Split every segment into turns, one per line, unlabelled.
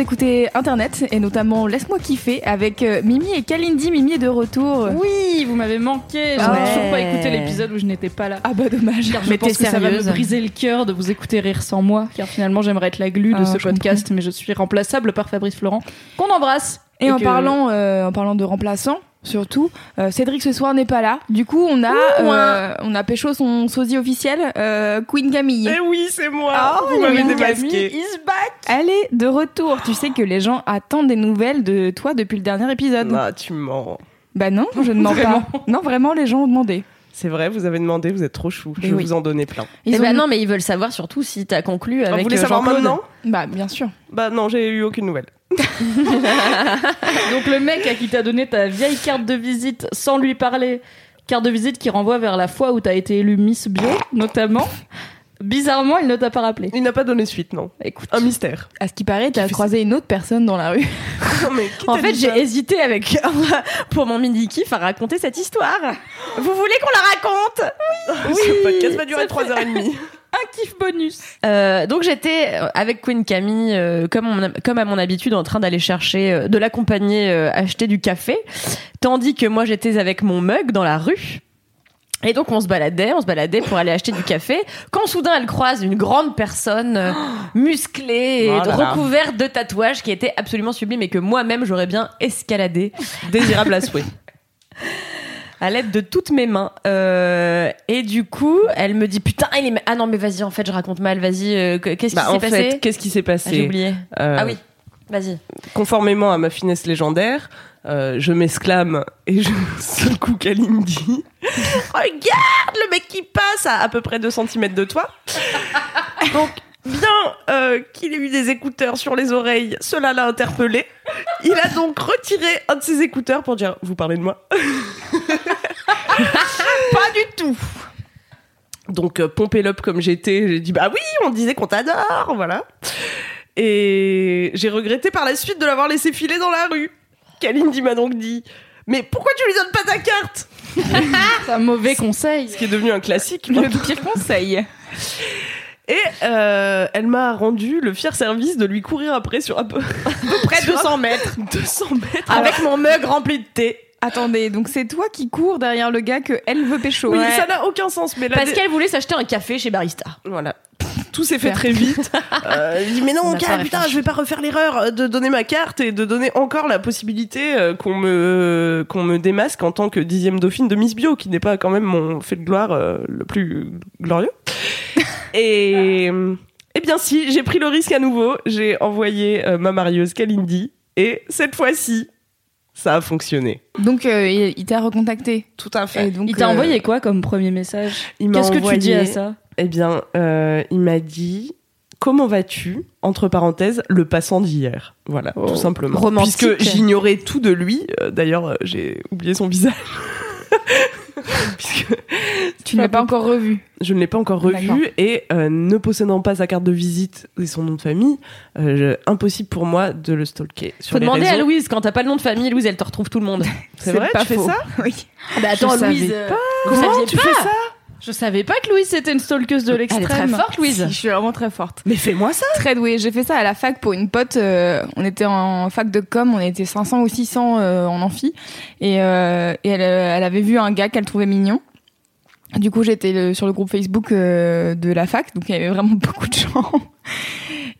vous écoutez Internet et notamment Laisse-moi kiffer avec euh, Mimi et Kalindi. Mimi est de retour.
Oui, vous m'avez manqué. Je
Ah
n'ai
ouais.
toujours pas écouté l'épisode où je n'étais pas là.
Ah bah dommage.
Car je
Mais
pense que ça va me briser le cœur de vous écouter rire sans moi. Car finalement, j'aimerais être la glue de
Ah,
ce podcast, mais je suis remplaçable par Fabrice Florent, qu'on embrasse.
Et, en
que-
parlant, euh, en parlant de remplaçant, surtout, euh, Cédric ce soir n'est pas là. Du coup, on a, euh, on a pécho son sosie officiel, euh, Queen Camille.
Eh oui, c'est moi.
Ah,
Vous m'avez démasqué.
Camille is back. Elle est de retour. Tu sais que les gens attendent des nouvelles de toi depuis le dernier épisode.
Ah, tu mens.
Bah non, je ne mens pas. Non, vraiment, les gens ont demandé.
C'est vrai, vous avez demandé, vous êtes trop chou. Je
Eh
vais
oui.
vous en donner plein.
Ils
Eh
ont-
ben non, mais ils veulent savoir surtout si t'as conclu
Ah,
avec
vous voulez
euh,
savoir maintenant?
Bah bien sûr.
Bah non, j'ai eu aucune nouvelle.
Donc le mec à qui t'a donné ta vieille carte de visite sans lui parler, carte de visite qui renvoie vers la fois où t'as été élue Miss Bio, notamment. Bizarrement, il ne t'a pas rappelé.
Il n'a pas donné suite, non.
Écoute.
Un mystère.
À ce qui paraît, t'as croisé une autre personne dans la rue.
Non, mais
En fait, j'ai hésité avec pour mon mini kiff à raconter cette histoire. Vous voulez qu'on la raconte?
Ce podcast va durer 3h30.
Un kiff bonus.
Euh, donc j'étais euh, avec Queen Camille, euh, comme, on- comme à mon habitude, en train d'aller chercher, euh, de l'accompagner euh, acheter du café, tandis que moi j'étais avec mon mug dans la rue. Et donc on se baladait, on se baladait pour aller acheter du café, quand soudain elle croise une grande personne euh, musclée et
Oh
recouverte de tatouages qui était absolument sublime et que moi-même j'aurais bien escaladé
Désirable à souhait.
à l'aide de toutes mes mains. Euh, et du coup, elle me dit putain, il est... ah non mais vas-y en fait je raconte mal, vas-y, euh, que- qu'est-ce qui
Bah,
s'est
en
passé
fait, qu'est-ce qui s'est
Ah, J'ai
passé
oublié.
Euh,
Ah oui, vas-y.
Conformément à ma finesse légendaire, euh, je m'exclame et je secoue Kalindi. Regarde le mec qui passe à à peu près 2 cm de toi. Donc, bien euh, qu'il ait eu des écouteurs sur les oreilles, cela l'a interpellé. Il a donc retiré un de ses écouteurs pour dire Vous parlez de moi Pas du tout donc, euh, pompé l'up comme j'étais, j'ai dit bah oui, on disait qu'on t'adore, voilà. Et j'ai regretté par la suite de l'avoir laissé filer dans la rue. Kalindi m'a donc dit Mais pourquoi tu lui donnes pas ta carte?
C'est un mauvais conseil.
Ce qui est devenu un classique.
Le pire conseil.
Et euh, elle m'a rendu le fier service de lui courir après sur à peu, à peu près 200 mètres. 200 mètres.
Avec mon mug rempli de thé.
Attendez, donc c'est toi qui cours derrière le gars que elle veut pécho.
Oui,
Ouais.
ça n'a aucun sens. Mais
Parce qu'elle voulait s'acheter un café chez Barista.
Voilà. Tout s'est fait très vite. Euh, dit mais non,
pas
putain, je vais pas refaire l'erreur de donner ma carte et de donner encore la possibilité euh, qu'on me qu'on me démasque en tant que dixième dauphine de Miss Bio, qui n'est pas quand même mon fait de gloire euh, le plus glorieux. Et eh bien si, j'ai pris le risque à nouveau. J'ai envoyé euh, ma marieuse Kalindi et cette fois-ci, ça a fonctionné.
Donc euh, il, t'a recontacté.
Tout à
Et donc,
Il t'a
euh,
envoyé quoi comme premier message? Qu'est-ce que tu dis à ça?
Eh bien, euh, il m'a dit Comment vas-tu Entre parenthèses, le passant d'hier? Voilà, tout simplement.
Romantique.
Puisque j'ignorais tout de lui. Euh, D'ailleurs, euh, j'ai oublié son visage. Puisque
Tu ne l'as pas encore revu.
je ne l'ai pas encore revu et euh, ne possédant pas sa carte de visite et son nom de famille, euh, je- impossible pour moi de le stalker sur
Faut
les
demander à. Louise, quand t'as pas le nom de famille, Louise, elle te retrouve tout le monde.
C'est vrai,
pas
tu fais
faux.
ça?
Oui.
Ah bah attends,
Je
Louise, euh,
pas.
vous
Comment tu
pas
fais ça?
Je savais pas que Louise c'était une stalkeuse de
Elle est très
l'extrême.
forte, Louise.
Je suis vraiment très forte.
Mais fais-moi ça
Très douée. J'ai fait ça à la fac pour une pote. euh, on était en fac de com, on était 500 ou 600 euh, en amphi. Et, euh, et elle, euh, elle avait vu un gars qu'elle trouvait mignon. Du coup, j'étais sur le groupe Facebook de la fac, donc il y avait vraiment beaucoup de gens.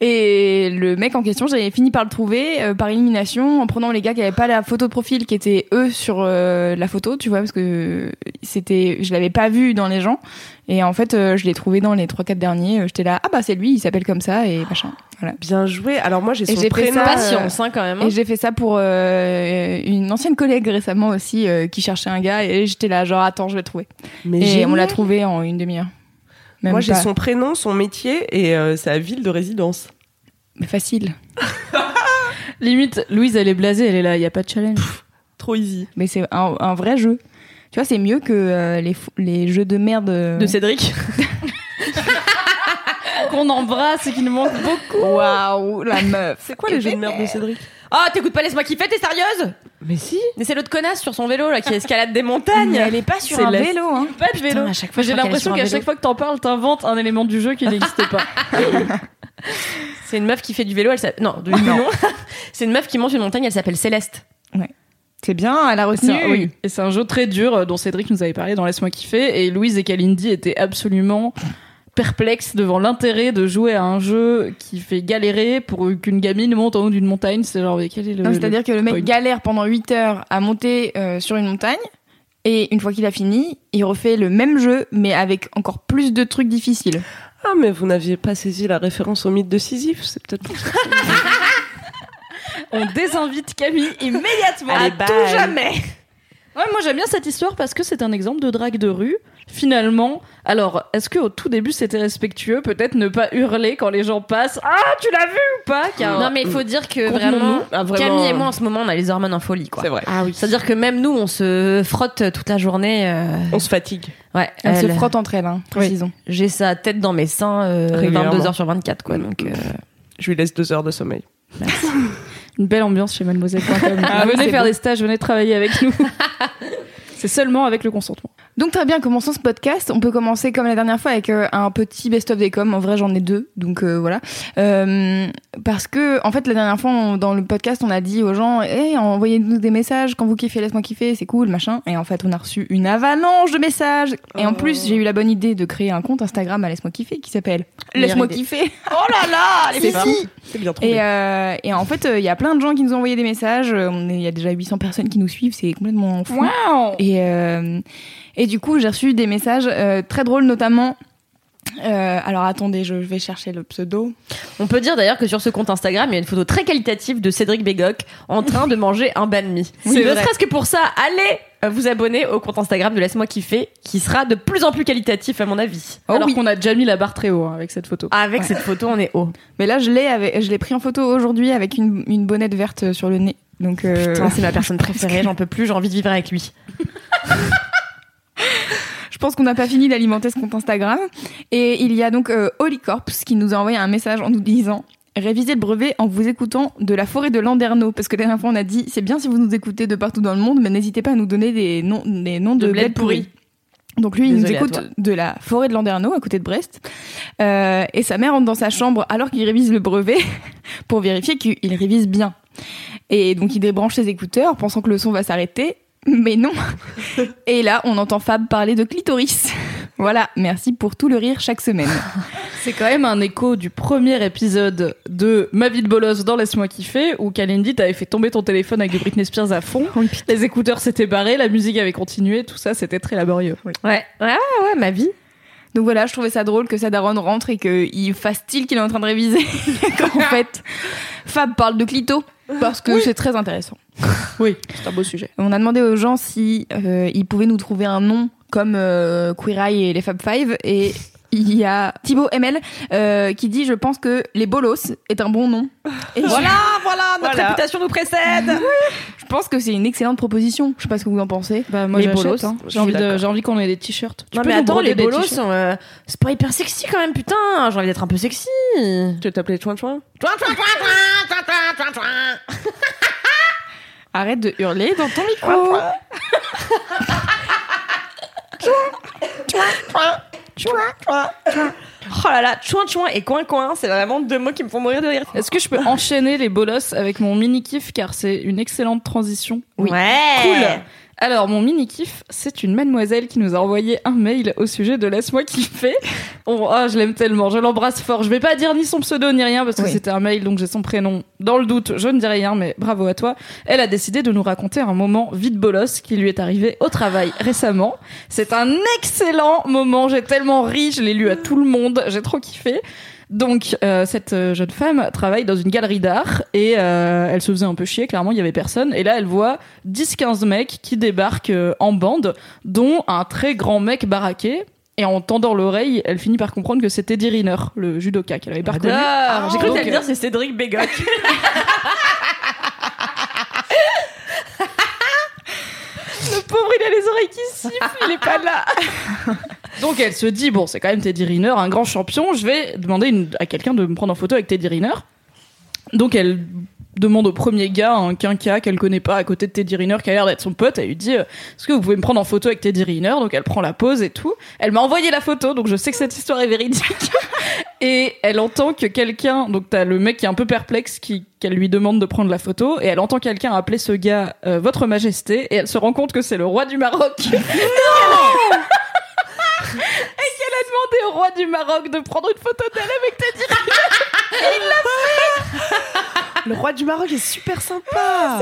Et le mec en question, j'avais fini par le trouver euh, par élimination en prenant les gars qui avaient pas la photo de profil, qui étaient eux sur euh, la photo, tu vois, parce que c'était, je l'avais pas vu dans les gens. Et en fait, euh, je l'ai trouvé dans les trois quatre derniers. Euh, J'étais là, ah bah c'est lui, il s'appelle comme ça et machin. Voilà.
Bien joué. Alors moi j'ai son prénom.
ça,
Patience, hein, quand même. hein.
Et j'ai fait ça pour euh, une ancienne collègue récemment aussi euh, qui cherchait un gars et j'étais là genre attends je vais le trouver.
Mais
et
génial.
on l'a trouvé en une demi-heure. Même
Moi j'ai son prénom, son métier et euh, sa ville de résidence.
Mais facile.
Limite, Louise, elle est blasée, elle est là, il y a pas de challenge.
Trop easy.
Mais c'est un, un vrai jeu. Tu vois, c'est mieux que euh, les, les jeux de merde. euh,
De Cédric.
Qu'on embrasse et qui nous manque beaucoup.
Waouh, la meuf.
C'est quoi les jeux de merde de Cédric?
Ah, t'écoutes pas Laisse-moi kiffer, t'es sérieuse
Mais si.
Mais c'est l'autre connasse sur son vélo, là, qui escalade des montagnes.
Mais elle est pas sur
C'est
un
la-
vélo, hein.
Pas de vélo.
à chaque fois,
J'ai
est
l'impression qu'à chaque fois que t'en parles, t'inventes un élément du jeu qui n'existe pas.
C'est une meuf qui fait du vélo, elle s'appelle... Non, du non. c'est une meuf qui monte une montagne, elle s'appelle Céleste.
C'est bien, elle a retenu.
un- oui. Et c'est un jeu très dur euh, dont Cédric nous avait parlé dans Laisse-moi kiffer. Et Louise et Kalindi étaient absolument perplexes devant l'intérêt de jouer à un jeu qui fait galérer pour qu'une gamine monte en haut d'une montagne. C'est genre, mais quel est le.
Non, c'est-à-dire que le mec
point
galère pendant 8 heures à monter euh, sur une montagne. Et une fois qu'il a fini, il refait le même jeu, mais avec encore plus de trucs difficiles.
Ah mais vous n'aviez pas saisi la référence au mythe de Sisyphe, c'est peut-être pour ça.
On désinvite Camille immédiatement.
Allez,
à
bye.
tout jamais. Ouais, moi j'aime bien cette histoire parce que c'est un exemple de drague de rue. Finalement, alors, est-ce que au tout début c'était respectueux? Peut-être ne pas hurler quand les gens passent. Ah, tu l'as vu ou pas? Car
Non, mais il faut dire que vraiment,
Ah, vraiment,
Camille et
euh,
moi, en ce moment, on a les hormones en folie, quoi.
C'est vrai.
Ah oui.
C'est-à-dire que même nous, on se frotte toute la journée. euh,
On se fatigue.
Ouais,
Elle se frotte entre elles, hein, précisons.
J'ai sa tête dans mes seins euh,
Régulièrement.
22 heures sur 24, quoi. Donc, euh,
Je lui laisse deux heures de sommeil.
une belle ambiance chez Mademoiselle.com.
Ah
venez faire des stages, venez travailler avec nous. c'est seulement avec le consentement.
Donc très bien, commençons ce podcast. On peut commencer comme la dernière fois avec euh, un petit best-of des coms. En vrai, j'en ai deux, donc euh, voilà. Euh, parce que en fait, la dernière fois on- dans le podcast, on a dit aux gens, hey, envoyez-nous des messages quand vous kiffez, laisse-moi kiffer, c'est cool, machin. Et en fait, on a reçu une avalanche de messages. Et en plus, j'ai eu la bonne idée de créer un compte Instagram à laisse-moi kiffer qui s'appelle Laisse-moi kiffer. Oh là là, les filles.
C'est bien trouvé.
Et, euh, et en fait, euh, il y a plein de gens qui nous ont envoyé des messages. Il y a déjà 800 personnes qui nous suivent, c'est complètement fou.
Waouh
Et, euh, et du coup, j'ai reçu des messages euh, très drôles, notamment. euh, alors attendez, je vais chercher le pseudo.
on peut dire d'ailleurs que sur ce compte Instagram, il y a une photo très qualitative de Cédric Bégoc en train de manger un banh mi.
C'est
ne serait-ce que pour ça, allez euh, vous abonner au compte Instagram de Laisse-moi kiffer, qui sera de plus en plus qualitatif à mon avis.
Oh
Alors
oui.
qu'on a déjà mis la barre très haut hein, avec cette photo.
Avec cette photo, on est haut.
Mais là, je l'ai je l'ai pris en photo aujourd'hui avec une, une bonnette verte sur le nez. Donc, euh,
c'est ma personne préférée, j'en peux plus, j'ai envie de vivre avec lui.
je pense qu'on n'a pas fini d'alimenter ce compte Instagram. Et il y a donc euh, qui nous a envoyé un message en nous disant Révisez le brevet en vous écoutant de la forêt de Landerneau. Parce que la dernière fois, on a dit c'est bien si vous nous écoutez de partout dans le monde, mais n'hésitez pas à nous donner des noms, des noms de,
De bled.
Donc lui, il nous écoute de la forêt de Landerneau, à côté de Brest. Euh, et sa mère rentre dans sa chambre alors qu'il révise le brevet pour vérifier qu'il révise bien. Et donc il débranche ses écouteurs, pensant que le son va s'arrêter. Mais non. Et là, on entend Fab parler de clitoris. Voilà, merci pour tout le rire chaque semaine.
C'est quand même un écho du premier épisode de Ma vie de bolos dans Laisse-moi kiffer où Kalindi t'avait fait tomber ton téléphone avec du Britney Spears à fond. Les écouteurs s'étaient barrés, la musique avait continué, tout ça c'était très laborieux.
Ouais, ouais, ouais, ma vie.
Donc voilà, je trouvais ça drôle que sa daronne rentre et qu'il fasse style qu'il est en train de réviser. Qu'en fait, Fab parle de clito parce que c'est très intéressant.
Oui, c'est un beau sujet.
On a demandé aux gens si euh, ils pouvaient nous trouver un nom comme euh, Queer Eye et les Fab Five et il y a Thibaut ML euh, qui dit je pense que les bolos est un bon nom. Et
Voilà, voilà, notre
Voilà.
réputation nous précède.
je pense que c'est une excellente proposition. Je sais pas ce que vous en pensez.
Bah moi
Les bolos,
hein. J'ai envie, de- envie qu'on ait des t-shirts.
Non
peux
mais attends, les bolos sont, euh, c'est pas hyper sexy quand même, putain. J'ai envie d'être un peu sexy.
Tu veux t'appeler Chouin Chouin
Arrête de hurler dans ton micro.
Oh là là, chouin chouin et coin coin, c'est vraiment deux mots qui me font mourir de rire.
Est-ce que je peux enchaîner les bolos avec mon mini kiff car c'est une excellente transition?
Ouais.
Cool. Alors, mon mini-kiff, c'est une mademoiselle qui nous a envoyé un mail au sujet de Laisse-moi kiffer. Oh, ah, je l'aime tellement, je l'embrasse fort. Je vais pas dire ni son pseudo ni rien parce que
Oui.
c'était un mail, donc j'ai son prénom. Dans le doute, je ne dis rien, mais bravo à toi. Elle a décidé de nous raconter un moment vide bolos qui lui est arrivé au travail récemment. C'est un excellent moment, j'ai tellement ri, je l'ai lu à tout le monde, j'ai trop kiffé. Donc, euh, cette euh, jeune femme travaille dans une galerie d'art et euh, elle se faisait un peu chier, clairement, il y avait personne. Et là, elle voit 10-15 mecs qui débarquent euh, en bande, dont un très grand mec baraqué. Et en tendant l'oreille, elle finit par comprendre que c'était Eddie Riner, le judoka qu'elle avait pas reconnu.
Ah, J'ai cru que dire c'est Cédric Bégoc.
Le pauvre, il a les oreilles qui sifflent, il est pas là. Donc elle se dit bon, c'est quand même Teddy Riner, un grand champion. Je vais demander à quelqu'un de me prendre en photo avec Teddy Riner. Donc elle demande au premier gars, un quinca qu'elle connaît pas à côté de Teddy Riner, qui a l'air d'être son pote. Elle lui dit euh, Est-ce que vous pouvez me prendre en photo avec Teddy Riner? Donc elle prend la pose et tout. Elle m'a envoyé la photo, donc je sais que cette histoire est véridique. et elle entend que quelqu'un, donc t'as le mec qui est un peu perplexe, qui qu'elle lui demande de prendre la photo, et elle entend quelqu'un appeler ce gars euh, Votre Majesté, et elle se rend compte que c'est le roi du Maroc. et qu'elle a demandé au roi du Maroc de prendre une photo d'elle avec Teddy
Le roi du Maroc est super sympa.
Ah,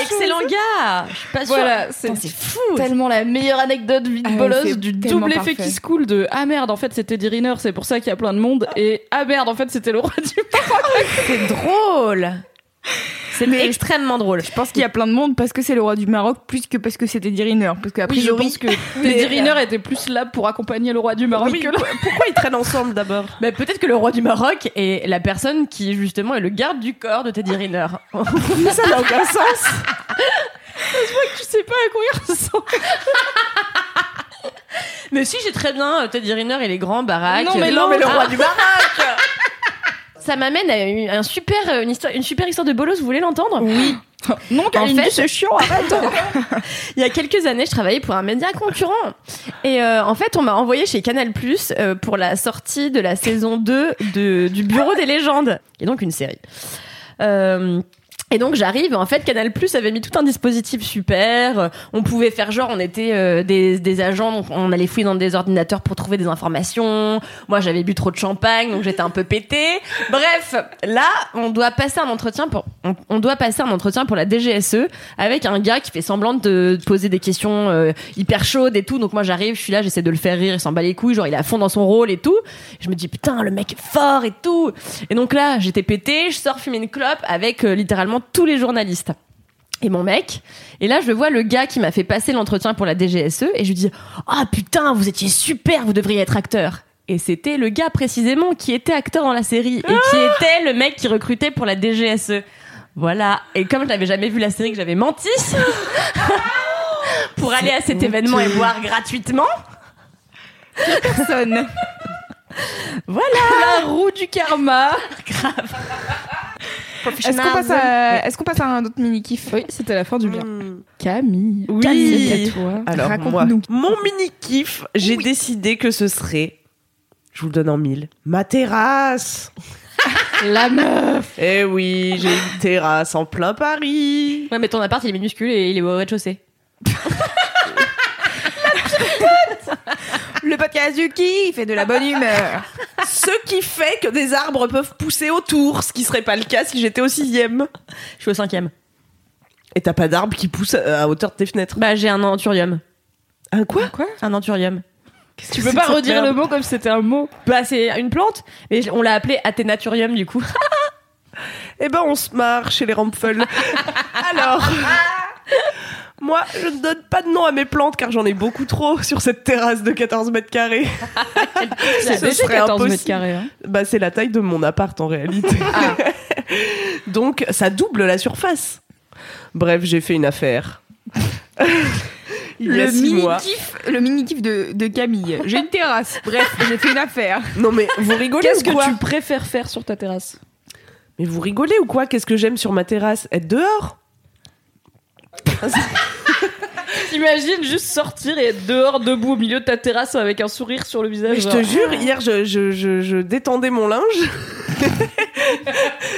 excellent gars. Je suis pas sûre.
Voilà, c'est
fou.
tellement la meilleure anecdote vide
Ah ouais,
bolosse
c'est
du double effet
parfait.
qui se coule de ah merde en fait c'était Teddy Riner c'est pour ça qu'il y a plein de monde et ah merde en fait c'était le roi du Maroc
C'est drôle. C'est extrêmement drôle.
Je pense qu'il y a plein de monde parce que c'est le roi du Maroc plus que parce que c'était Eddie Riner. Parce qu'a
oui je
priori,
pense que Teddy Riner était plus là pour accompagner le roi du Maroc
Oui,
que
pourquoi ils traînent ensemble d'abord?
Bah, peut-être que le roi du Maroc est la personne qui justement est le garde du corps de Teddy Riner.
Ça n'a aucun sens.
tu sais pas à quoi il ressemble
mais si j'ai très bien euh, Teddy Riner et les grands baraques.
Non, mais
Non, mais le
Ah,
roi du Maroc.
Ça m'amène à une, un super, euh, une, histoire, une super histoire de bolos. Vous voulez l'entendre?
Oui non
En fait-
c'est chiant arrête
Il y a quelques années, je travaillais pour un média concurrent. Et euh, en fait, on m'a envoyé chez Canal Plus euh, pour la sortie de la saison 2 de, du Bureau des légendes, est donc une série. Euh, et donc j'arrive, en fait Canal Plus avait mis tout un dispositif super, on pouvait faire genre on était euh, des, des agents, donc on allait fouiller dans des ordinateurs pour trouver des informations, moi j'avais bu trop de champagne donc j'étais un peu pété. Bref, là on doit passer un entretien pour on, doit passer un entretien pour la DGSE avec un gars qui fait semblant de, de poser des questions euh, hyper chaudes et tout, donc moi j'arrive, je suis là, j'essaie de le faire rire, il s'en bat les couilles, genre il est à fond dans son rôle et tout. Je me dis putain le mec est fort et tout. Et donc là j'étais pété, je sors fumer une clope avec euh, littéralement tous les journalistes et mon mec. Et là, je vois le gars qui m'a fait passer l'entretien pour la DGSE et je lui dis Ah putain, vous étiez super, vous devriez être acteur. Et c'était le gars précisément qui était acteur dans la série et qui était le mec qui recrutait pour la DGSE. Voilà. Et comme je n'avais jamais vu la série, que j'avais menti pour aller à cet événement et voir gratuitement.
personne.
la roue du karma
Est-ce qu'on passe, à... Passe un autre mini kiff
oui c'était la fin du bien
Hmm.
Camille
Oui.
Camille toi
Alors moi,
Raconte-nous.
mon mini kiff, j'ai décidé que ce serait, je vous le donne en mille, ma terrasse.
la meuf
Eh oui, j'ai une terrasse en plein Paris.
Ouais, mais ton appart il est minuscule et il est au rez-de-chaussée.
Le podcast du kiff et de la bonne humeur.
Ce qui fait que des arbres peuvent pousser autour, ce qui serait pas le cas si j'étais au sixième.
Je suis au cinquième.
Et t'as pas d'arbres qui poussent à hauteur de tes fenêtres.
Bah, j'ai un anthurium.
Un quoi?
Un anthurium.
tu peux pas redire le mot comme si c'était un mot
Bah, c'est une plante, mais on l'a appelé Athénaturium du coup.
Eh ben, on se marre chez les Rampfel. Alors, moi, je ne donne pas de nom à mes plantes car j'en ai beaucoup trop sur cette terrasse de 14 mètres carrés.
C'est
Ce serait
14 mètres carrés. hein.
Bah, c'est la taille de mon appart en réalité. Donc, ça double la surface. Bref, j'ai fait une affaire. Il y a
Le
six
mini
mois.
kiff, le mini kiff de, de Camille. J'ai une terrasse. Bref, j'ai fait une affaire.
Non mais vous rigolez
Qu'est-ce
ou
que tu préfères faire sur ta terrasse?
Mais vous rigolez ou quoi? Qu'est-ce que j'aime sur ma terrasse? Être dehors?
T'imagines juste sortir et être dehors debout au milieu de ta terrasse avec un sourire sur le visage.
Mais je
genre,
te jure, hier je, je, je, je détendais mon linge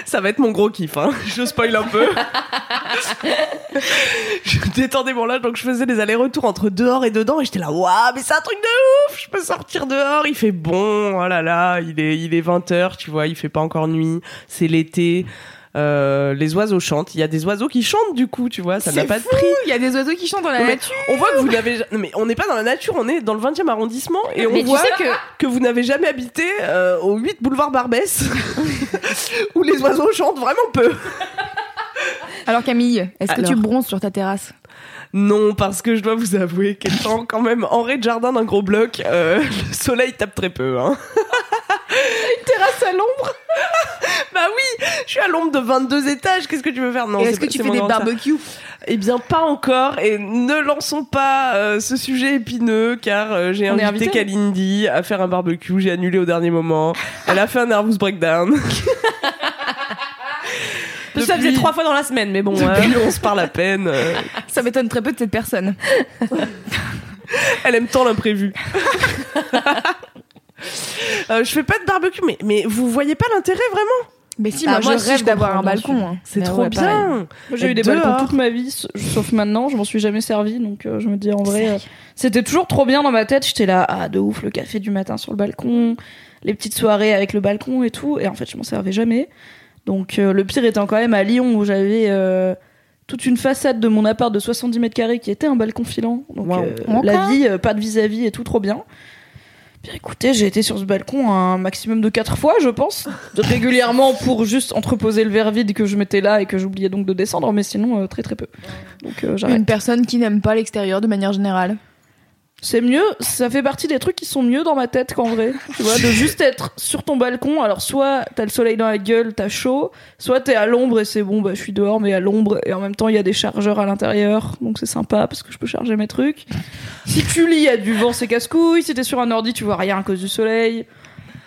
Ça va être mon gros kiff, hein. je spoil un peu. je détendais mon linge, donc je faisais des allers-retours entre dehors et dedans, et j'étais là, waouh, mais c'est un truc de ouf, je peux sortir dehors, il fait bon, oh là là, il est, il est 20h, tu vois, il fait pas encore nuit, c'est l'été. Euh, les oiseaux chantent. Il y a des oiseaux qui chantent du coup, tu vois, ça n'a pas de prix.
Il y a des oiseaux qui chantent dans la
mais
nature.
on voit que vous n'avez non, mais on n'est pas dans la nature, on est dans le 20e arrondissement et on
Mais tu
voit
sais que-
que vous n'avez jamais habité euh, au 8 boulevard Barbès où les oiseaux chantent vraiment peu.
Alors Camille, est-ce que
Alors.
tu bronzes sur ta terrasse?
Non, parce que je dois vous avouer qu'étant quand même en de jardin d'un gros bloc, euh, le soleil tape très peu. Hein.
Terrasse à l'ombre?
Je suis à l'ombre de 22 étages, qu'est-ce que tu veux faire? Non,
est-ce que tu fais des barbecues?
Eh bien, pas encore. Et ne lançons pas euh, ce sujet épineux, car euh, j'ai invité
invité?
Kalindi à faire un barbecue. J'ai annulé au dernier moment. Elle a fait un nervous breakdown.
Ça faisait
Depuis-
trois fois dans la semaine, mais bon. euh,
Depuis, on se parle à peine. euh,
Ça m'étonne très peu de cette personne.
elle aime tant l'imprévu. Euh, je fais pas de barbecue, mais, mais vous voyez pas l'intérêt vraiment?
Mais si,
Ah,
moi,
moi
je
aussi,
rêve d'avoir un balcon. hein.
C'est trop
ouais,
bien.
j'ai eu des balcons
dehors.
toute ma vie, sauf maintenant, je m'en suis jamais servi, donc euh, je me dis en vrai, euh, c'était toujours trop bien dans ma tête. J'étais là, ah de ouf, le café du matin sur le balcon, les petites soirées avec le balcon et tout, et en fait, je m'en servais jamais. Donc euh, le pire étant quand même à Lyon où j'avais euh, toute une façade de mon appart de 70 mètres carrés qui était un balcon filant. Donc
Wow.
euh, la vie, euh, pas de vis-à-vis et tout trop bien. Bien écoutez, j'ai été sur ce balcon un maximum de quatre fois, je pense, régulièrement pour juste entreposer le verre vide que je mettais là et que j'oubliais donc de descendre, mais sinon euh, très très peu. Donc euh, j'arrête.
Une personne qui n'aime pas l'extérieur de manière générale.
C'est mieux, ça fait partie des trucs qui sont mieux dans ma tête qu'en vrai. Tu vois, de juste être sur ton balcon. Alors, soit t'as le soleil dans la gueule, t'as chaud, soit t'es à l'ombre et c'est bon, bah je suis dehors, mais à l'ombre. Et en même temps, il y a des chargeurs à l'intérieur, donc c'est sympa parce que je peux charger mes trucs. Si tu lis, il y a du vent, c'est casse-couille. Si t'es sur un ordi, tu vois rien à cause du soleil.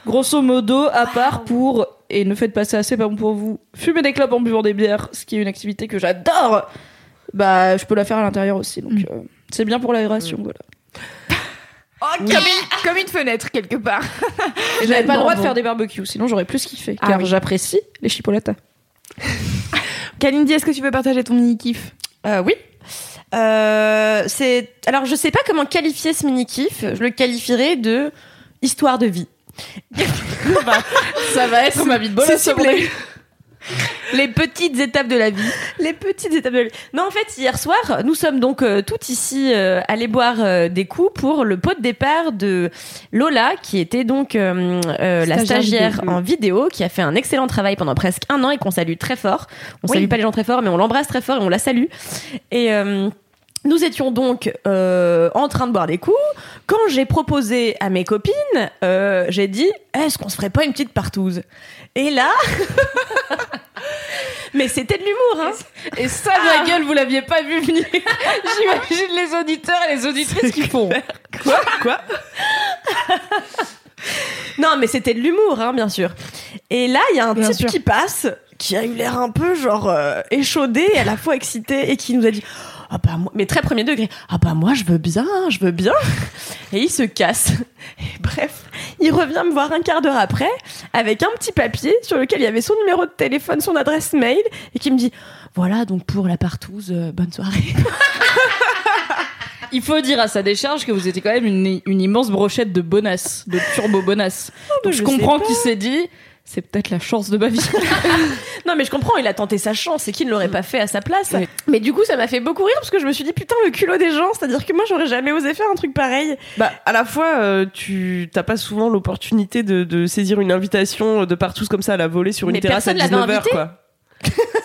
Grosso modo, à part pour, et ne faites pas ça, c'est pas bon pour vous, fumer des clopes en buvant des bières, ce qui est une activité que j'adore, bah je peux la faire à l'intérieur aussi. Donc euh, c'est bien pour l'aération, voilà.
Oh, comme, une, comme une fenêtre, quelque part.
Et j'avais pas le droit de faire des barbecues, sinon j'aurais plus kiffé.
Ah
car
oui.
j'apprécie les chipolatas.
Kalindi, est-ce que tu veux partager ton mini-kiff
Euh, oui. Euh, c'est alors je sais pas comment qualifier ce mini kiff. Je le qualifierais de histoire de vie.
Ça va être ma vie de
C'est ciblé.
Les petites étapes de la vie. Les petites étapes de la vie. Non, en fait, hier soir, nous sommes donc euh, toutes ici euh, allées boire euh, des coups pour le pot de départ de Lola, qui était donc euh, euh, la
Stagiaire vidéo.
en vidéo, qui a fait un excellent travail pendant presque un an et qu'on salue très fort. On salue pas les gens très fort, mais on l'embrasse très fort et on la salue. Et euh, nous étions donc euh, en train de boire des coups. Quand j'ai proposé à mes copines, euh, j'ai dit est-ce qu'on se ferait pas une petite partouze? Et là, mais c'était de l'humour, hein.
Et ça, ma gueule, vous l'aviez pas vu venir. J'imagine les auditeurs et les auditrices qui font.
Quoi? Quoi?
Non, mais c'était de l'humour, hein, bien sûr. Et là, il y a un
Bien
type
sûr.
qui passe, qui a eu l'air un peu genre euh, échaudé, à la fois excité, et qui nous a dit ah bah moi, mais très premier degré, ah bah moi je veux bien, je veux bien. Et il se casse. Et bref, il revient me voir un quart d'heure après avec un petit papier sur lequel il y avait son numéro de téléphone, son adresse mail, et qui me dit voilà donc pour la partouze, euh, bonne soirée.
Il faut dire à sa décharge que vous étiez quand même une, une immense brochette de bonasse, de turbo bonasse. Donc je
je
comprends qu'il s'est dit, c'est peut-être la chance de ma vie.
Non, mais je comprends, il a tenté sa chance et qui ne l'aurait pas fait à sa place.
Oui.
Mais du coup, ça m'a fait beaucoup rire parce que je me suis dit, putain, le culot des gens, c'est-à-dire que moi, j'aurais jamais osé faire un truc pareil.
Bah, à la fois, euh, tu t'as pas souvent l'opportunité de, de saisir une invitation de partout comme ça à la volée sur une
Mais
terrasse à
personne l'avait
19h,
invité.
quoi.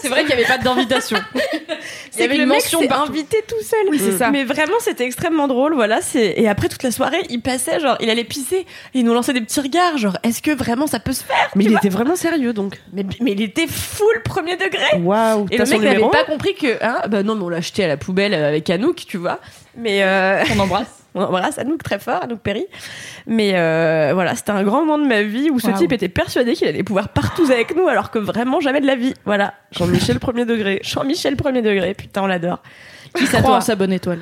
C'est vrai qu'il n'y avait pas d'invitation. Il y
C'est
avait une
mec
mention partout.
invité tout seul.
Oui, c'est ça.
Mais vraiment, c'était extrêmement drôle. Voilà, c'est et après toute la soirée, il passait genre, il allait pisser, et il nous lançait des petits regards, genre, est-ce que vraiment ça peut se faire
Mais il était vraiment sérieux donc.
mais, mais il était full premier degré.
Waouh,
Et
t'as
le mec n'avait pas compris que, hein, bah non, mais on l'a jeté à la poubelle avec Anouk, tu vois. Mais euh,
On embrasse.
On embrasse Anouk très fort, Anouk Perry. Mais euh, voilà, c'était un grand moment de ma vie où ce type était persuadé qu'il allait pouvoir partout avec nous, alors que vraiment jamais de la vie. Voilà.
Jean-Michel premier degré.
Jean-Michel premier degré, putain, on l'adore. Qui toi
en sa bonne étoile.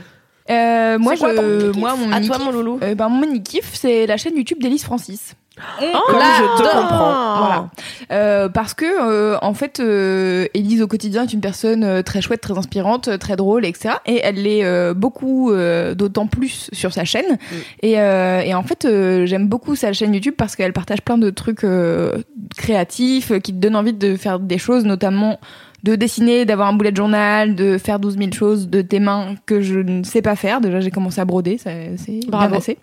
Euh, moi,
quoi
je, moi, mon
À toi, mon loulou.
Euh, ben, mon kiff, c'est la chaîne YouTube d'Élise Francis.
Comme je te comprends.
Voilà. Euh, parce que euh, en fait, euh, Élise au quotidien est une personne euh, très chouette, très inspirante, euh, très drôle, etc. Et elle l'est euh, beaucoup, euh, d'autant plus sur sa chaîne. Et, euh, et en fait, euh, j'aime beaucoup sa chaîne YouTube parce qu'elle partage plein de trucs euh, créatifs qui te donnent envie de faire des choses, notamment de dessiner, d'avoir un boulet de journal, de faire 12 000 choses de tes mains que je ne sais pas faire. Déjà, j'ai commencé à broder, ça, c'est bien passé.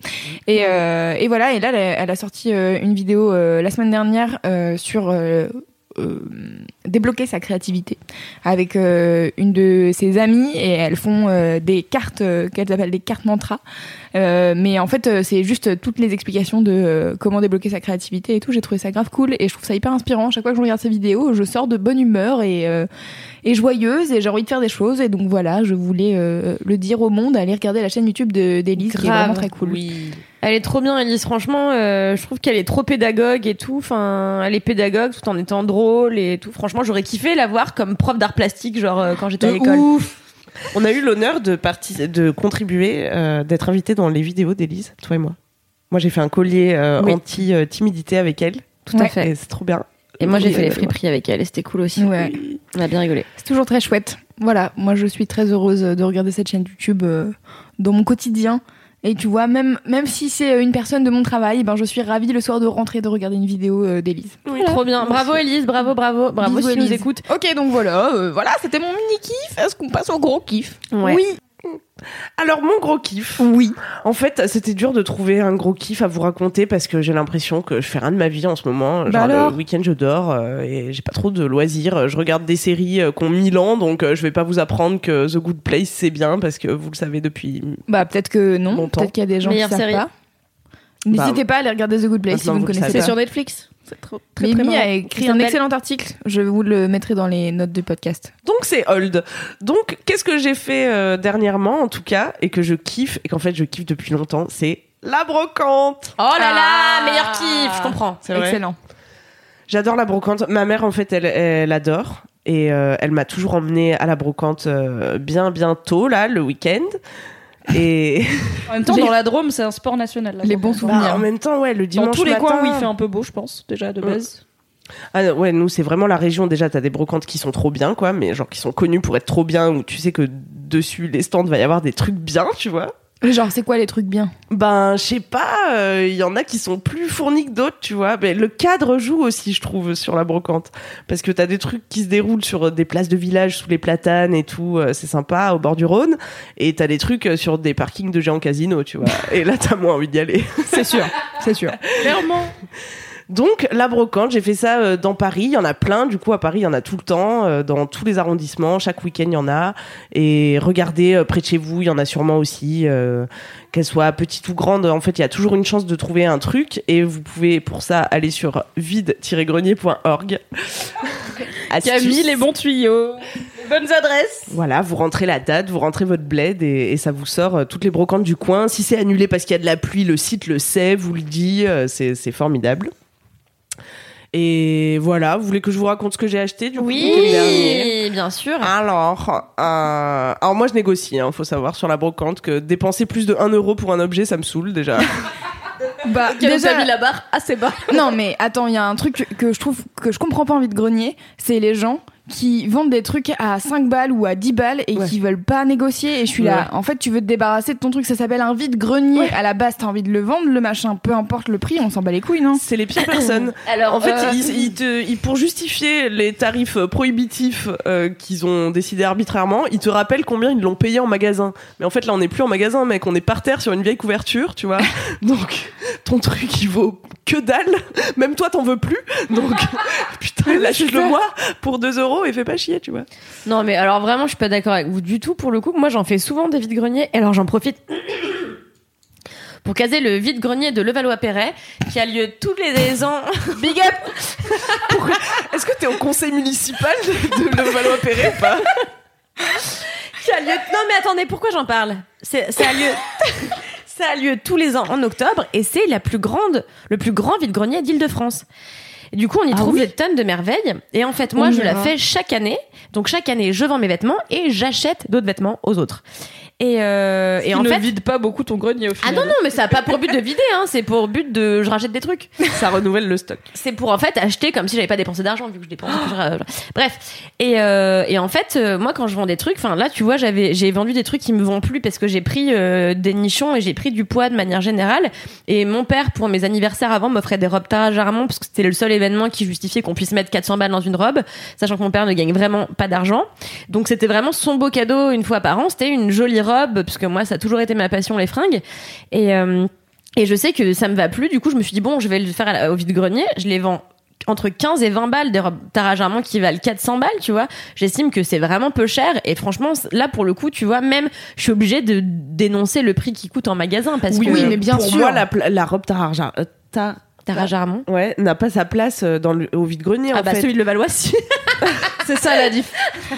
Et, euh, et voilà, et là, elle a, elle a sorti euh, une vidéo euh, la semaine dernière euh, sur débloquer sa créativité avec euh, une de ses amies et elles font euh, des cartes euh, qu'elles appellent des cartes mantra. Euh, mais en fait, euh, c'est juste toutes les explications de euh, comment débloquer sa créativité et tout. J'ai trouvé ça grave cool et je trouve ça hyper inspirant. Chaque fois que je regarde ces vidéos, je sors de bonne humeur et, euh, et joyeuse et j'ai envie de faire des choses. Et donc voilà, je voulais euh, le dire au monde, aller regarder la chaîne YouTube de- d'Élise qui est vraiment très cool.
Oui. Elle est trop bien, Elise. Franchement, euh, je trouve qu'elle est trop pédagogue et tout. Enfin, elle est pédagogue tout en étant drôle et tout. Franchement, j'aurais kiffé la voir comme prof d'art plastique, genre euh, quand j'étais à l'école.
ouf. On a eu l'honneur de, de contribuer, euh, d'être invité dans les vidéos d'Élise, toi et moi. Moi, j'ai fait un collier euh,
Oui.
anti-timidité avec elle.
Tout à fait.
Et c'est trop bien.
Et moi, j'ai fait les friperies avec elle et c'était cool aussi.
Ouais.
On a bien rigolé.
C'est toujours très chouette. Voilà, moi je suis très heureuse de regarder cette chaîne YouTube euh, dans mon quotidien. Et tu vois, même, même si c'est une personne de mon travail, ben je suis ravie le soir de rentrer de regarder une vidéo euh, d'Élise.
Trop bien. Bravo, Elise. Bravo, bravo. Bravo
Bisous,
si tu nous
Élise.
écoutes.
Ok, donc voilà, euh, voilà, c'était mon mini kiff. Est-ce qu'on passe au gros kiff?
Ouais.
Oui. Alors, mon gros kiff.
Oui.
En fait, c'était dur de trouver un gros kiff à vous raconter parce que j'ai l'impression que je fais rien de ma vie en ce moment. Genre,
Bah alors
le week-end, je dors euh, et j'ai pas trop de loisirs. Je regarde des séries euh, qui ont 1000 ans, donc euh, je vais pas vous apprendre que The Good Place, c'est bien parce que vous le savez depuis.
Bah peut-être que non, peut-être qu'il y a des gens
Meilleure
qui savent
série.
pas. N'hésitez pas à aller regarder The Good Place si vous ne connaissez pas.
C'est sur Netflix. C'est trop, très, très
Mimi
marrant.
a écrit un excellent article, je vous le mettrai dans les notes du podcast.
Donc c'est old. Donc qu'est-ce que j'ai fait euh, dernièrement en tout cas et que je kiffe et qu'en fait je kiffe depuis longtemps, c'est la brocante.
Oh là là,
Ah.
meilleur kiff, je comprends.
C'est.
Excellent.
J'adore la brocante. Ma mère en fait elle, elle adore et euh, elle m'a toujours emmenée à la brocante euh, bien bientôt là le week-end. Et
En même temps, dans la Drôme, c'est un sport national. là.
Les bons
Bah,
souvenirs.
en même temps ouais le dimanche
Dans tous les
matin,
coins où il fait un peu beau, je pense, déjà de
Mm.
base.
Ah ouais, nous c'est vraiment la région déjà, t'as des brocantes qui sont trop bien quoi, mais genre qui sont connues pour être trop bien où tu sais que dessus les stands va y avoir des trucs bien, tu vois.
Genre, c'est quoi les trucs bien?
Ben, je sais pas, il y en a qui sont plus fournis que d'autres, tu vois. Mais le cadre joue aussi, je trouve, sur la brocante. Parce que t'as des trucs qui se déroulent sur des places de village sous les platanes et tout, euh, c'est sympa, au bord du Rhône. Et t'as des trucs euh, sur des parkings de géants casinos, tu vois. Et là, t'as moins envie d'y aller.
C'est sûr, c'est sûr.
Clairement.
Donc, la brocante, j'ai fait ça euh, dans Paris. Il y en a plein. Du coup, à Paris, il y en a tout le temps, euh, dans tous les arrondissements. Chaque week-end, il y en a. Et regardez, euh, près de chez vous, il y en a sûrement aussi. euh, Qu'elles soient petites ou grandes, en fait, il y a toujours une chance de trouver un truc. Et vous pouvez, pour ça, aller sur vide-grenier.org.
Qui a mis les bons tuyaux, les bonnes adresses.
Voilà, vous rentrez la date, vous rentrez votre bled et, et ça vous sort euh, toutes les brocantes du coin. Si c'est annulé parce qu'il y a de la pluie, le site le sait, vous le dit, euh, c'est formidable. Et voilà, vous voulez que je vous raconte ce que j'ai acheté du coup dernier
Oui, bien sûr.
alors, euh, alors moi je négocie, il faut savoir sur la brocante que dépenser plus de 1 euro pour un objet, ça me saoule déjà.
Bah, déjà,
mis la barre assez bas.
non, mais attends, il y a un truc que, que je trouve que je comprends pas envie de grenier, c'est les gens qui vendent des trucs à 5 balles ou à 10 balles et
Ouais.
qui veulent pas négocier. Et je suis là, en fait, tu veux te débarrasser de ton truc, ça s'appelle un vide-grenier. À la base, t'as envie de le vendre, le machin, peu importe le prix, on s'en bat les couilles, non?
C'est les pires personnes.
Alors,
En fait,
euh,
ils, ils te, ils- pour justifier les tarifs euh, prohibitifs euh, qu'ils ont décidé arbitrairement, ils te rappellent combien ils l'ont payé en magasin. Mais en fait, là, on n'est plus en magasin, mec, on est par terre sur une vieille couverture, tu vois. Donc, ton truc, il vaut que dalle. Même toi, t'en veux plus. Donc, putain, lâche-le moi pour 2 euros et fais pas chier, tu vois.
Non, mais alors vraiment, je suis pas d'accord avec vous du tout. Pour le coup, moi, j'en fais souvent des vides-greniers. Et alors, j'en profite pour caser le vide-grenier de Levallois-Perret, qui a lieu tous les ans. Big up
Est-ce que t'es au conseil municipal de, de Levallois-Perret ou pas?
Qui a lieu... Non, mais attendez, pourquoi j'en parle? C'est- Ça a lieu... Ça a lieu tous les ans en octobre et c'est la plus grande, le plus grand vide-grenier d'Île-de-France. Et du coup, on y trouve des tonnes de merveilles. Et en fait, moi,
On
je la fais chaque année. Donc, chaque année, je vends mes vêtements et j'achète d'autres vêtements aux autres. Et, euh, et en
ne
fait.
vide pas beaucoup ton grenier au
Ah
final.
non, non, mais ça a pas pour but de vider, hein. C'est pour but de je rachète des trucs.
Ça renouvelle le stock.
C'est pour en fait acheter comme si j'avais pas dépensé d'argent vu que je dépense. je- Bref. Et, euh, et en fait, euh, moi quand je vends des trucs, enfin là tu vois, j'avais j'ai vendu des trucs qui me vont plus parce que j'ai pris euh, des nichons et j'ai pris du poids de manière générale. Et mon père pour mes anniversaires avant m'offrait des robes Tara Armand parce que c'était le seul événement qui justifiait qu'on puisse mettre 400 balles dans une robe, sachant que mon père ne gagne vraiment pas d'argent. Donc c'était vraiment son beau cadeau une fois par an. C'était une jolie robe parce que moi ça a toujours été ma passion les fringues. Et euh, et je sais que ça me va plus. Du coup, je me suis dit, bon, je vais le faire la- au vide-grenier. Je les vends entre 15 et 20 balles des robes Tara qui valent 400 balles, tu vois. J'estime que c'est vraiment peu cher. Et franchement, là, pour le coup, tu vois, même, je suis obligée de dénoncer le prix qui coûte en magasin parce
Oui,
que
oui, mais bien
pour
sûr.
moi, la, la robe Tararja, euh, ta-
Tara Jarman.
ouais, n'a pas sa place euh, dans le, au vide-grenier,
Ah
en
bah,
fait.
celui de Levallois, si.
C'est ça la diff.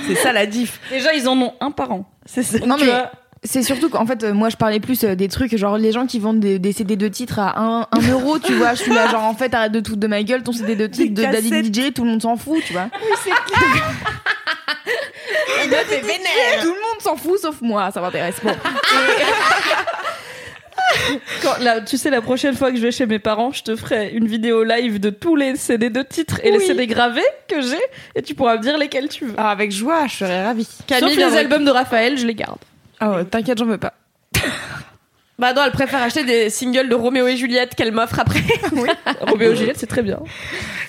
C'est ça la diff.
Déjà, ils en ont un par an.
C'est ça.
Non
Tu
mais
vois
c'est surtout qu'en fait euh, moi je parlais plus euh, des trucs genre les gens qui vendent des, des CD de titres à 1 euro tu vois je suis là genre en fait arrête de tout de ma gueule ton CD de titre de. Daddy DJ tout le monde s'en fout tu vois tout le monde s'en fout sauf moi ça m'intéresse bon
Quand, là, tu sais, la prochaine fois que je vais chez mes parents, je te ferai une vidéo live de tous les CD de titres et les. CD gravés que j'ai, et tu pourras me dire lesquels tu veux.
Ah, avec joie je serais ravie
Sauf les albums de Raphaël, je les garde.
Ah ouais, t'inquiète j'en veux pas
Bah non, elle préfère acheter des singles de Roméo et Juliette qu'elle m'offre après.
Roméo et Juliette, c'est très bien.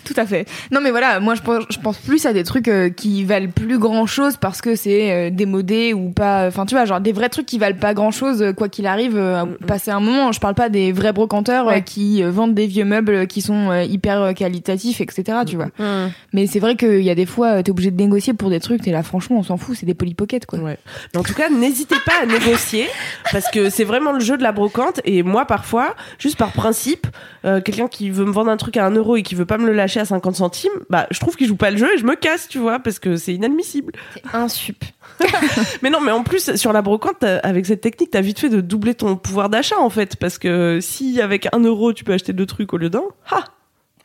Tout à fait. Non mais voilà, moi je pense, je pense plus à des trucs euh, qui valent plus grand chose parce que c'est euh, démodé ou pas. Enfin tu vois, genre des vrais trucs qui valent pas grand chose quoi qu'il arrive, euh, passer un moment. Je parle pas des vrais brocanteurs euh,
Ouais.
qui euh, vendent des vieux meubles qui sont euh, hyper euh, qualitatifs, etc. Tu vois.
Hmm.
Mais c'est vrai qu'il y a des fois, euh, t'es obligé de négocier pour des trucs. T'es là, franchement, on s'en fout, c'est des polypockets quoi.
Ouais. Mais en tout cas, n'hésitez pas à négocier parce que c'est vraiment le jeu de la brocante. Et moi, parfois, juste par principe, euh, quelqu'un qui veut me vendre un truc à 1 euro et qui veut pas me le lâcher à 50 centimes, bah, je trouve qu'il joue pas le jeu et je me casse, tu vois, parce que c'est inadmissible.
Un sup.
Mais non, mais en plus, sur la brocante, t'as- avec cette technique, t'as vite fait de doubler ton pouvoir d'achat, en fait, parce que si avec 1 euro, tu peux acheter deux trucs au lieu d'un, ha!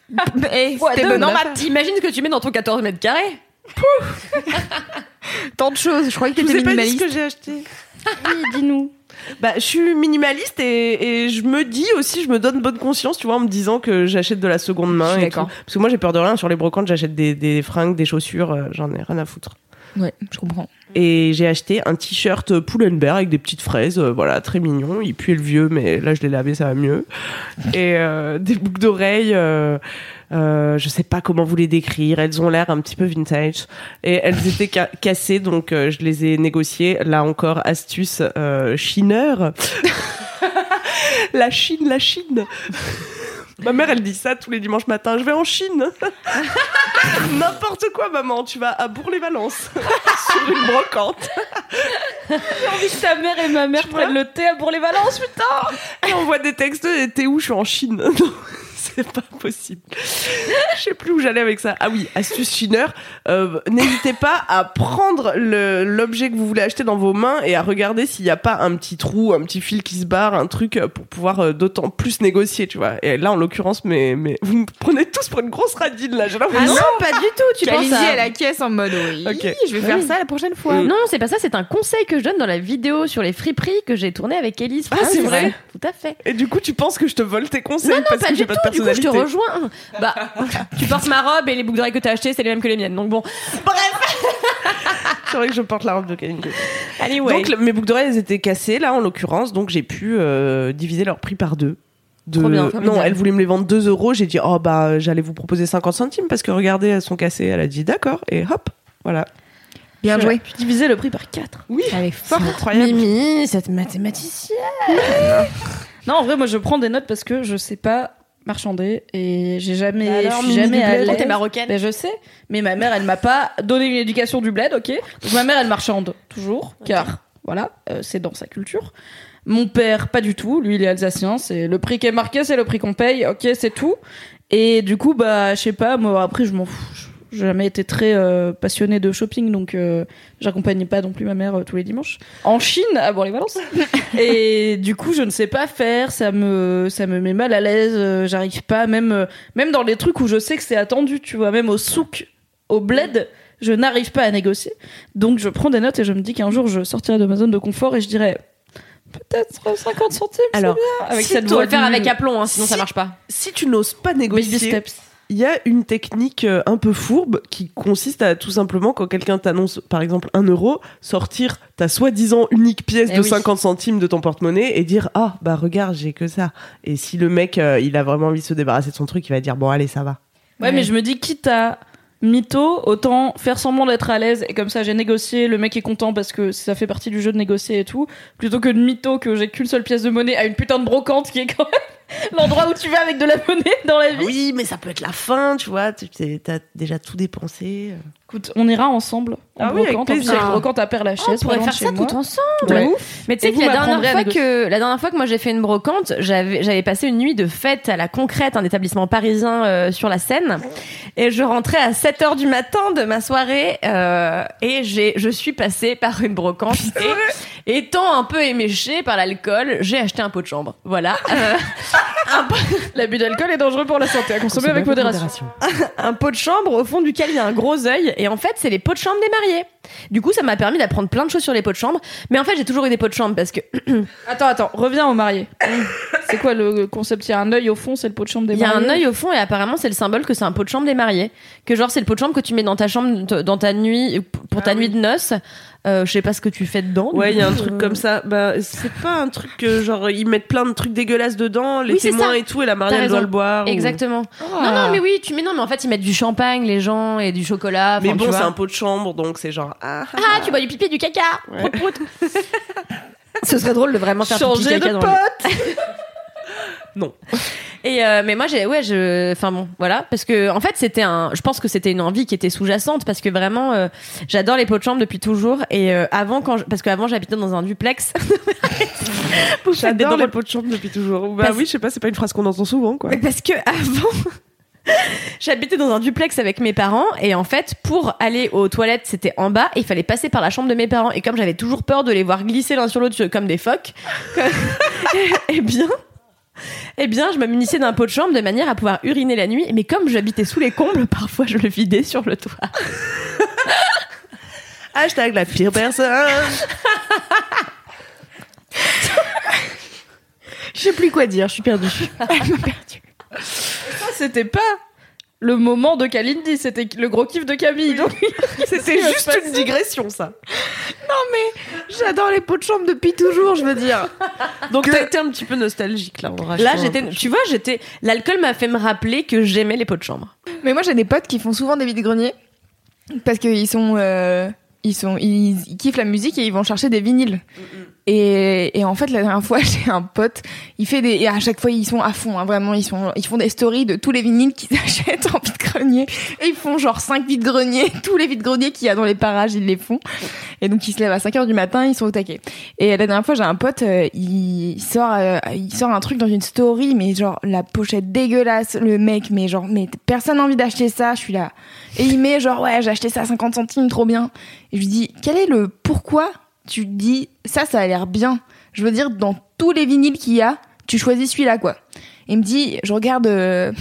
Eh, bon
non, bah, t'imagines ce que tu mets dans ton 14 mètres carrés
Tant de choses. Je croyais que
Je
t'étais
ai pas dit ce
minimaliste.
que j'ai acheté.
Oui, dis-nous.
Bah, je suis minimaliste et, et je me dis aussi, je me donne bonne conscience, tu vois, en me disant que j'achète de la seconde main. et tout. Parce que moi, j'ai peur de rien. Sur les brocantes, j'achète des, des fringues, des chaussures, euh, j'en ai rien à foutre.
Ouais, je comprends.
Et j'ai acheté un t-shirt Pull&Bear avec des petites fraises, euh, voilà, très mignon. Il puait le vieux, mais là, je l'ai lavé, ça va mieux. Et euh, des boucles d'oreilles. Euh, je sais pas comment vous les décrire. Elles ont l'air un petit peu vintage. Et elles étaient ca- cassées, donc euh, je les ai négociées. Là encore, astuce euh, chineur. la Chine, la Chine. Ma mère, elle dit ça tous les dimanches matins. Je vais en Chine. N'importe quoi, maman. Tu vas à Bourg-les-Valences sur une brocante.
J'ai envie que ta mère et ma mère prennent le thé à Bourg-les-Valences, putain
Elle envoie des textes. et T'es où? Je suis en Chine. C'est pas possible. Je sais plus où j'allais avec ça. Ah oui, astuce chineur. Euh, N'hésitez pas à prendre l'objet que vous voulez acheter dans vos mains et à regarder s'il n'y a pas un petit trou, un petit fil qui se barre, un truc euh, pour pouvoir euh, d'autant plus négocier, tu vois. Et là, en l'occurrence, mais, mais vous me prenez tous pour une grosse radine là.
Ah non, pas du tout. Tu penses à...
à la caisse en mode oui,
Ok.
je vais faire
Oui.
ça la prochaine fois.
Mm.
Non, c'est pas ça, c'est un conseil que je donne dans la vidéo sur les friperies que j'ai tourné avec Elise.
Ah, c'est vrai
Tout à fait.
Et du coup, tu penses que je te vole tes conseils
Non, non,
parce
pas
que
du
j'ai
tout.
pas de
coup, je te rejoins. Bah, tu portes ma robe et les boucles d'oreilles que t'as achetées, c'est les mêmes que les miennes. Donc bon.
C'est vrai que je porte la robe de Kalindi.
Anyway.
Donc le- mes boucles d'oreilles elles étaient cassées là en l'occurrence, donc j'ai pu euh, diviser leur prix par deux. De...
Trop bien,
non,
formidable.
elle voulait me les vendre 2 euros. J'ai dit oh bah j'allais vous proposer 50 centimes parce que regardez elles sont cassées. Elle a dit d'accord et hop voilà.
Bien joué.
Tu divisais le prix par 4.
Oui.
Elle est forte.
Incroyable.
Mimi, cette mathématicienne.
Non, en vrai, moi je prends des notes parce que je sais pas marchander et j'ai jamais,
Bah alors,
je suis
Mimi
jamais
t'es marocaine.
Ben, je sais, mais ma mère elle m'a pas donné une éducation du bled, ok. Donc ma mère elle marchande toujours, car voilà, euh, c'est dans sa culture. Mon père pas du tout, lui il est alsacien, c'est le prix qui est marqué, c'est le prix qu'on paye, ok, c'est tout. Et du coup bah je sais pas, moi après je m'en fous. J'ai jamais été très euh, passionnée de shopping, donc euh, j'accompagnais pas non plus ma mère euh, tous les dimanches en Chine à Bourg-les-Valences. et du coup, je ne sais pas faire, ça me ça me met mal à l'aise, euh, j'arrive pas même euh, même dans les trucs où je sais que c'est attendu, tu vois, même au souk, au bled, Je n'arrive pas à négocier. Donc je prends des notes et je me dis qu'un jour je sortirai de ma zone de confort et je dirais peut-être 50 centimes. c'est
Alors,
bien. avec
si
cette voix
le faire avec aplomb, hein, sinon
Si-
ça marche pas.
Si tu n'oses pas
Baby
négocier,
steps.
Il y a une technique euh, un peu fourbe qui consiste à tout simplement, quand quelqu'un t'annonce par exemple un euro, sortir ta soi-disant unique pièce
Eh
de
oui.
50 centimes de ton porte-monnaie et dire Ah, bah regarde, j'ai que ça. Et si le mec, euh, il a vraiment envie de se débarrasser de son truc, il va dire Bon, allez, ça va.
Ouais, mais je me dis, quitte à mytho, autant faire semblant d'être à l'aise et comme ça j'ai négocié, le mec est content parce que ça fait partie du jeu de négocier et tout, plutôt que de mytho que j'ai qu'une seule pièce de monnaie à une putain de brocante qui est quand même l'endroit où tu vas avec de la monnaie dans la vie.
Oui, mais ça peut être la fin, tu vois, t'as déjà tout dépensé.
Écoute, on ira ensemble en
Ah oui, avec plaisir.
brocante à Père Lachaise.
Oh, on pourrait faire ça tout ensemble.
Ouais.
Mais tu sais que la dernière fois que la dernière fois que moi j'ai fait une brocante, j'avais j'avais passé une nuit de fête à la Concrète, un établissement parisien euh, sur la Seine, et je rentrais à 7 heures du matin de ma soirée euh, et j'ai je suis passée par une brocante et étant un peu éméchée par l'alcool, j'ai acheté un pot de chambre. Voilà, Euh,
L'abus d'alcool est dangereux pour la santé, à consommer avec modération.
un pot de chambre au fond duquel il y a un gros œil et en fait c'est les pots de chambre des mariés. Du coup ça m'a permis d'apprendre plein de choses sur les pots de chambre, mais en fait j'ai toujours eu des pots de chambre parce que
Attends, attends, reviens au marié. c'est quoi le concept? Il y a un œil au fond, c'est le pot de chambre des
Il y a
mariés?
un œil au fond et apparemment c'est le symbole que c'est un pot de chambre des mariés. Que genre c'est le pot de chambre que tu mets dans ta chambre, t- dans ta nuit, pour ta nuit de noces. Euh, je sais pas ce que tu fais dedans.
Ouais, il y a un truc
euh,
comme ça. Bah, c'est pas un truc que, genre, ils mettent plein de trucs dégueulasses dedans, les
Oui,
témoins et tout, et la mariée, doit le boire. ou-
Exactement.
Ah.
Non, non, mais oui, tu mets non, mais en fait ils mettent du champagne les gens et du chocolat.
Mais bon, c'est un pot de chambre, donc c'est genre. Ah, ah,
Ah, tu bois du pipi et du caca.
Ouais.
Prout, prout. Ce serait drôle de vraiment faire pipi
Changer
caca
de
dans le-
pote
Non.
Et euh, mais moi j'ai ouais je enfin bon voilà. Parce que en fait c'était un je pense que c'était une envie qui était sous-jacente parce que vraiment euh, j'adore les pots de chambre depuis toujours. Et euh, avant quand je- parce qu'avant j'habitais dans un duplex.
J'adore les pots de chambre depuis toujours. Bah
Parce-
oui, je sais pas, c'est pas une phrase qu'on entend souvent, quoi.
Parce que avant j'habitais dans un duplex avec mes parents. Et en fait pour aller aux toilettes c'était en bas et il fallait passer par la chambre de mes parents. Et comme j'avais toujours peur de les voir glisser l'un sur l'autre comme des phoques eh bien eh bien, je me munissais d'un pot de chambre de manière à pouvoir uriner la nuit, mais comme j'habitais sous les combles, parfois je le vidais sur le toit.
Hashtag la pire personne.
Je sais plus quoi dire, je suis perdue.
Ça, c'était pas le moment de Kalindi, c'était le gros kiff de Camille. Donc,
C'était juste une digression, ça.
J'adore les pots de chambre depuis toujours, je veux dire.
Donc t'as été un petit peu nostalgique, là. en
Là, j'étais,
pot de
tu vois, j'étais, l'alcool m'a fait me rappeler que j'aimais les pots de chambre.
Mais moi, j'ai des potes qui font souvent des vides-greniers parce qu'ils sont, euh, ils sont, ils, ils kiffent la musique et ils vont chercher des vinyles. Et, et en fait, la dernière fois, j'ai un pote, il fait des, et à chaque fois, ils sont à fond, hein, vraiment, ils sont, ils font des stories de tous les vinyles qu'ils achètent en vide-grenier. Et ils font genre 5 vides-greniers, tous les vides-greniers qu'il y a dans les parages, ils les font. Et donc, ils se lèvent à 5 heures du matin, ils sont au taquet. Et la dernière fois, j'ai un pote, euh, il sort, euh, il sort un truc dans une story, mais genre, la pochette dégueulasse, le mec, mais genre, mais personne n'a envie d'acheter ça, je suis là. Et il met genre, ouais, j'ai acheté ça à 50 centimes, trop bien. Et je lui dis, quel est le pourquoi tu dis, ça, ça a l'air bien. Je veux dire, dans tous les vinyles qu'il y a, tu choisis celui-là, quoi. Il me dit, je regarde, euh,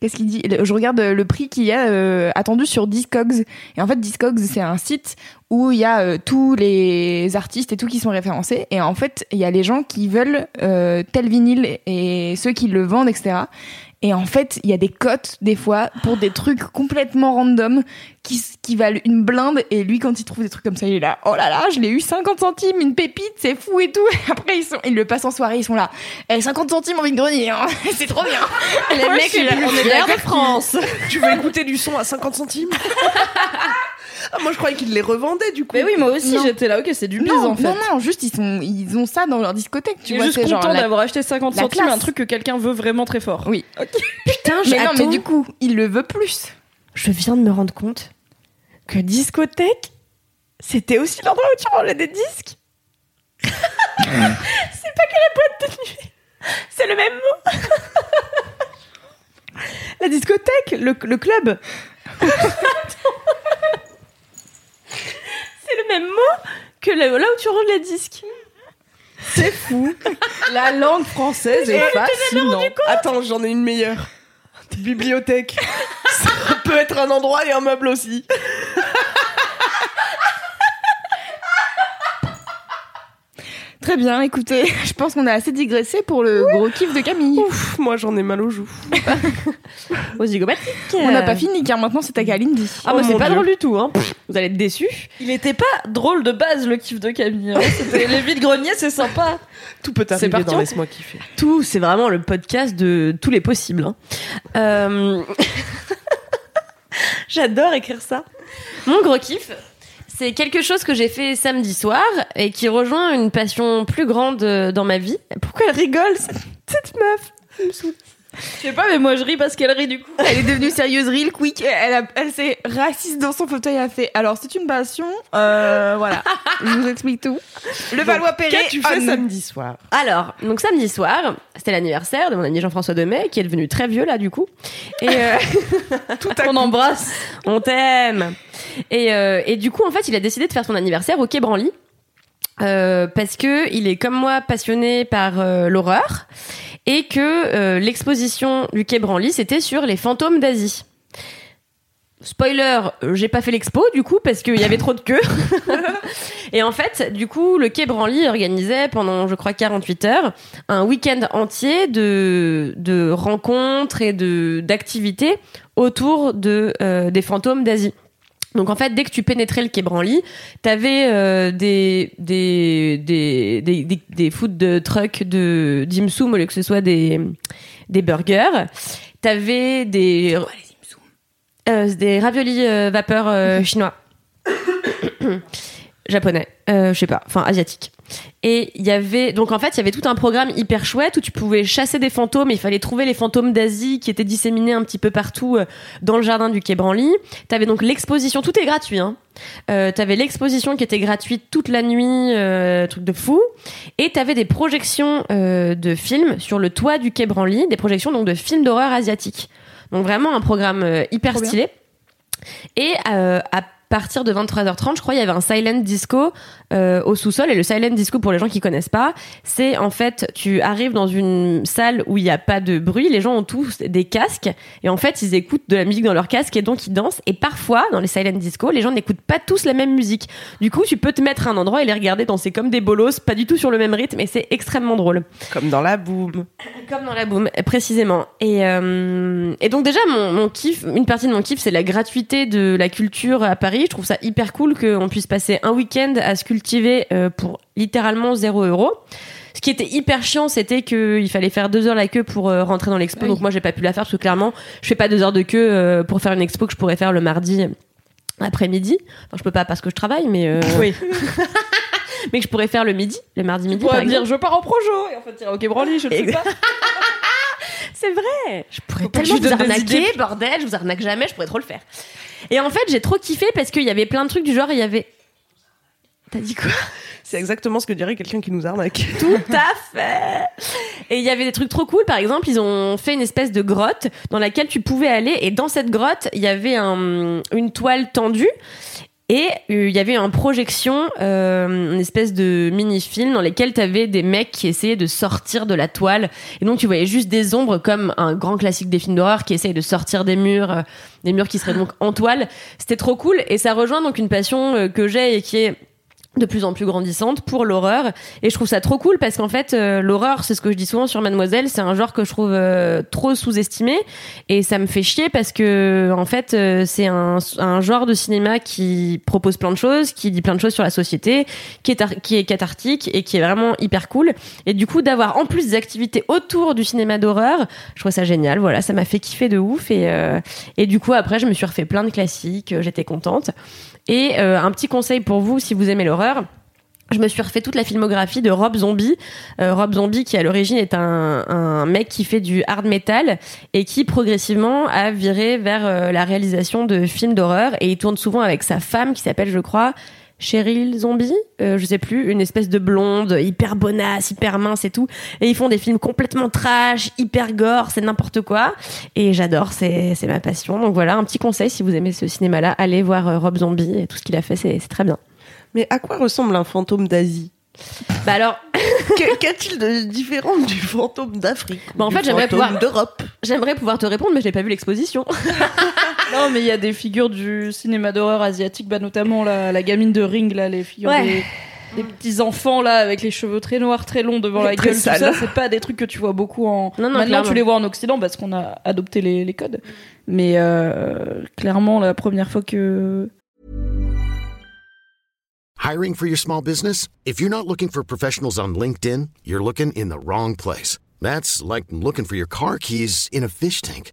qu'est-ce qu'il dit? Je regarde le prix qu'il y a euh, attendu sur Discogs. Et en fait, Discogs, c'est un site où il y a euh, tous les artistes et tout qui sont référencés. Et en fait, il y a les gens qui veulent tel vinyle et ceux qui le vendent, etc. Et en fait, il y a des cotes, des fois, pour des trucs complètement random qui, valent une blinde. Et lui, quand il trouve des trucs comme ça, il est là, oh là là, je l'ai eu 50 centimes, une pépite, c'est fou et tout. Et après, ils, sont, ils le passent en soirée, ils sont là, eh, 50 centimes en vide-grenier, hein. c'est trop bien.
Les mecs, on est
fiers
de France.
Tu veux écouter du son à 50 centimes? ah, Moi, je croyais qu'ils les revendaient, du coup.
Mais oui, moi aussi,
Non.
j'étais là, ok, c'est du bise
non,
en fait.
non, non, juste ils, sont, ils ont ça dans leur discothèque, tu vois.
juste
c'est genre
content
la-
d'avoir acheté 50
la
centimes,
classe.
un truc que quelqu'un veut vraiment très fort.
Oui.
Putain,
Mais non, mais du coup, il le veut plus.
je viens de me rendre compte que discothèque, c'était aussi l'endroit où tu rangeais des disques. c'est pas que la boîte de nuit. C'est le même mot. la discothèque, le, le club. C'est le même mot que là où tu ranges les disques.
C'est fou. La langue française est fascinante.
Attends, j'en ai une meilleure. Bibliothèque. Ça peut être un endroit et un meuble aussi.
Très bien, écoutez, je pense qu'on a assez digressé pour le gros kiff de Camille.
Ouf, moi j'en ai mal aux joues.
Aux zygomatiques.
On n'a pas fini car maintenant c'est à Kalindi.
Ah,
Oh
bah, c'est
mon
pas
Dieu.
drôle du tout, hein. Vous allez être déçus.
Il était pas drôle de base le kiff de Camille. hein. C'était les vides greniers, c'est sympa.
Tout peut
C'est
arriver
parti,
dans
on-
Laisse-moi kiffer.
Tout, c'est vraiment le podcast de tous les possibles. hein. Euh, J'adore écrire ça. Mon gros kiff, c'est quelque chose que j'ai fait samedi soir et qui rejoint une passion plus grande euh, dans ma vie. Pourquoi elle rigole, cette, meuf?
Je sais pas, mais moi je ris parce qu'elle rit du coup.
Elle est devenue sérieuse real quick. Elle, a- elle s'est raciste dans son fauteuil. Elle a fait. Alors c'est une passion. Euh, voilà. Je vous explique tout. Le Valois Perret.
Qu'as-tu fait
on.
samedi soir
Alors, donc samedi soir, c'était l'anniversaire de mon ami Jean-François Demet, qui est devenu très vieux là du coup. Et euh,
On embrasse.
on t'aime. Et, euh, et du coup, en fait, il a décidé de faire son anniversaire au Quai Branly. Euh, parce que il est comme moi passionné par euh, l'horreur et que euh, l'exposition du Quai Branly c'était sur les fantômes d'Asie. Spoiler, euh, j'ai pas fait l'expo du coup parce qu'il y avait trop de queues. et en fait, du coup, le Quai Branly organisait pendant, je crois, 48 heures, un week-end entier de, rencontres et de d'activités autour euh, des fantômes d'Asie. Donc en fait, dès que tu pénétrais le quai Branly, t'avais euh, des des des des food de truck de dim sum au lieu que ce soit des des burgers. T'avais des euh, des raviolis euh, vapeur chinois, japonais, euh, je sais pas, enfin asiatique. Et il y avait donc en fait il y avait tout un programme hyper chouette où tu pouvais chasser des fantômes. Et il fallait trouver les fantômes d'Asie qui étaient disséminés un petit peu partout euh, dans le jardin du quai Branly. T'avais donc l'exposition, tout est gratuit. Hein. Euh, t'avais l'exposition qui était gratuite toute la nuit, euh, truc de fou. Et t'avais des projections euh, de films sur le toit du quai Branly, des projections donc de films d'horreur asiatiques. Donc vraiment un programme hyper
Trop bien.
stylé. Et à partir de 23h30, je crois, il y avait un silent disco euh, au sous-sol. Et le silent disco, pour les gens qui connaissent pas, c'est en fait, tu arrives dans une salle où il n'y a pas de bruit. Les gens ont tous des casques. Et en fait, ils écoutent de la musique dans leurs casques et donc ils dansent. Et parfois, dans les silent disco, les gens n'écoutent pas tous la même musique. Du coup, tu peux te mettre à un endroit et les regarder danser comme des bolos, pas du tout sur le même rythme. Et c'est extrêmement drôle.
Comme dans la boum.
Comme dans la boom, précisément. Et, euh, et donc déjà, mon, mon kiff, une partie de mon kiff, c'est la gratuité de la culture à Paris. Je trouve ça hyper cool qu'on puisse passer un week-end à se cultiver euh, pour littéralement 0 euros. Ce qui était hyper chiant, c'était qu'il fallait faire deux heures la queue pour euh, rentrer dans l'expo.
Oui.
Donc moi, j'ai pas pu la faire parce que clairement, je fais pas deux heures de queue euh, pour faire une expo que je pourrais faire le mardi après-midi. Enfin, je peux pas parce que je travaille, mais euh,
Oui.
mais que je pourrais faire le midi, le mardi
Tu
midi. par
dire je pars en projo et en fait tirer au Branly, je ne sais pas.
C'est vrai. Je pourrais tellement vous arnaquer, bordel. Je vous arnaque jamais, je pourrais trop le faire. Et en fait, j'ai trop kiffé parce qu'il y avait plein de trucs du genre, il y avait. T'as dit quoi?
C'est exactement ce que dirait quelqu'un qui nous arnaque.
Tout à fait. Et il y avait des trucs trop cool. Par exemple, ils ont fait une espèce de grotte dans laquelle tu pouvais aller. Et dans cette grotte, il y avait un- une toile tendue. Et euh, il y avait une projection, euh, une espèce de mini-film dans lequel tu avais des mecs qui essayaient de sortir de la toile. Et donc tu voyais juste des ombres comme un grand classique des films d'horreur qui essayent de sortir des murs, euh, des murs qui seraient donc en toile. C'était trop cool et ça rejoint donc une passion euh, que j'ai et qui est de plus en plus grandissante pour l'horreur. Et je trouve ça trop cool parce qu'en fait euh, l'horreur c'est ce que je dis souvent sur Mademoiselle c'est un genre que je trouve euh, trop sous-estimé. Et ça me fait chier parce que en fait euh, c'est un, un genre de cinéma qui propose plein de choses qui dit plein de choses sur la société qui est qui est cathartique et qui est vraiment hyper cool. Et du coup d'avoir en plus des activités autour du cinéma d'horreur je trouve ça génial. Voilà ça m'a fait kiffer de ouf. Et et du coup après je me suis refait plein de classiques j'étais contente et euh, un petit conseil pour vous si vous aimez l'horreur. Je me suis refait toute la filmographie de Rob Zombie. Euh, Rob Zombie, qui à l'origine est un, un mec qui fait du hard metal et qui progressivement a viré vers euh, la réalisation de films d'horreur. Et il tourne souvent avec sa femme qui s'appelle, je crois, Cheryl Zombie, euh, je sais plus, une espèce de blonde hyper bonasse, hyper mince et tout. Et ils font des films complètement trash, hyper gore, c'est n'importe quoi. Et j'adore, c'est c'est ma passion. Donc voilà, un petit conseil si vous aimez ce cinéma-là, allez voir euh, Rob Zombie et tout ce qu'il a fait, c'est très bien.
Mais à quoi ressemble un fantôme d'Asie?
Bah alors,
Qu- Qu'a-t-il de différent du fantôme d'Afrique?
Bah, en fait, j'aimerais
fantôme
pouvoir-
d'Europe?
j'aimerais pouvoir te répondre, mais je n'ai pas vu l'exposition.
Non, mais il y a des figures du cinéma d'horreur asiatique, bah, notamment la, la gamine de Ring, là, les figures
Ouais.
des, des petits enfants là avec les cheveux très noirs, très longs devant la gueule, tout
sales.
ça, c'est pas des trucs que tu vois beaucoup en.
Non, non,
Maintenant,
clairement.
tu les vois en Occident parce qu'on a adopté les, les codes. Mais euh, clairement, la première fois que
Hiring for your small business? If you're not looking for professionals on LinkedIn, you're looking in the wrong place. That's like looking for your car keys in a fish tank.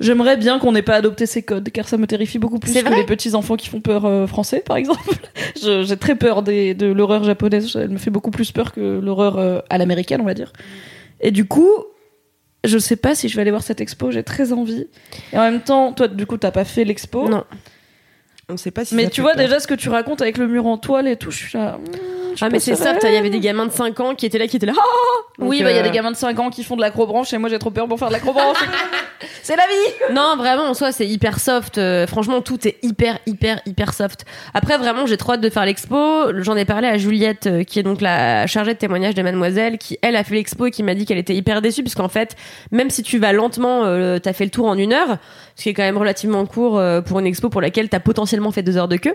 J'aimerais bien qu'on n'ait pas adopté ces codes, car ça me terrifie beaucoup plus que les petits enfants qui font peur euh, français, par exemple. J'ai très peur des, de l'horreur japonaise. Elle me fait beaucoup plus peur que l'horreur euh, à l'américaine, on va dire. Et du coup, je sais pas si je vais aller voir cette expo. J'ai très envie. Et en même temps, toi, du coup, t'as pas fait l'expo.
Non.
On sait pas si
Mais
ça
tu
fait
vois
peur.
déjà ce que tu racontes avec le mur en toile et tout. Je suis là. hmm, je
Ah, mais c'est soft, il y avait des gamins de 5 ans qui étaient là, qui étaient là. Ah
Oui, bah il y a
euh,
des gamins de 5 ans qui font de l'acrobranche et moi j'ai trop peur pour faire de l'acrobranche. c'est la vie.
Non, vraiment, en soi, c'est hyper soft. Euh, franchement, tout est hyper, hyper, hyper soft. Après, vraiment, j'ai trop hâte de faire l'expo. J'en ai parlé à Juliette, euh, qui est donc la chargée de témoignage de Mademoiselle, qui, elle, a fait l'expo et qui m'a dit qu'elle était hyper déçue, puisqu'en fait, même si tu vas lentement, euh, t'as fait le tour en une heure, ce qui est quand même relativement court euh, pour une expo pour laquelle t'as potentiellement fait deux heures de queue.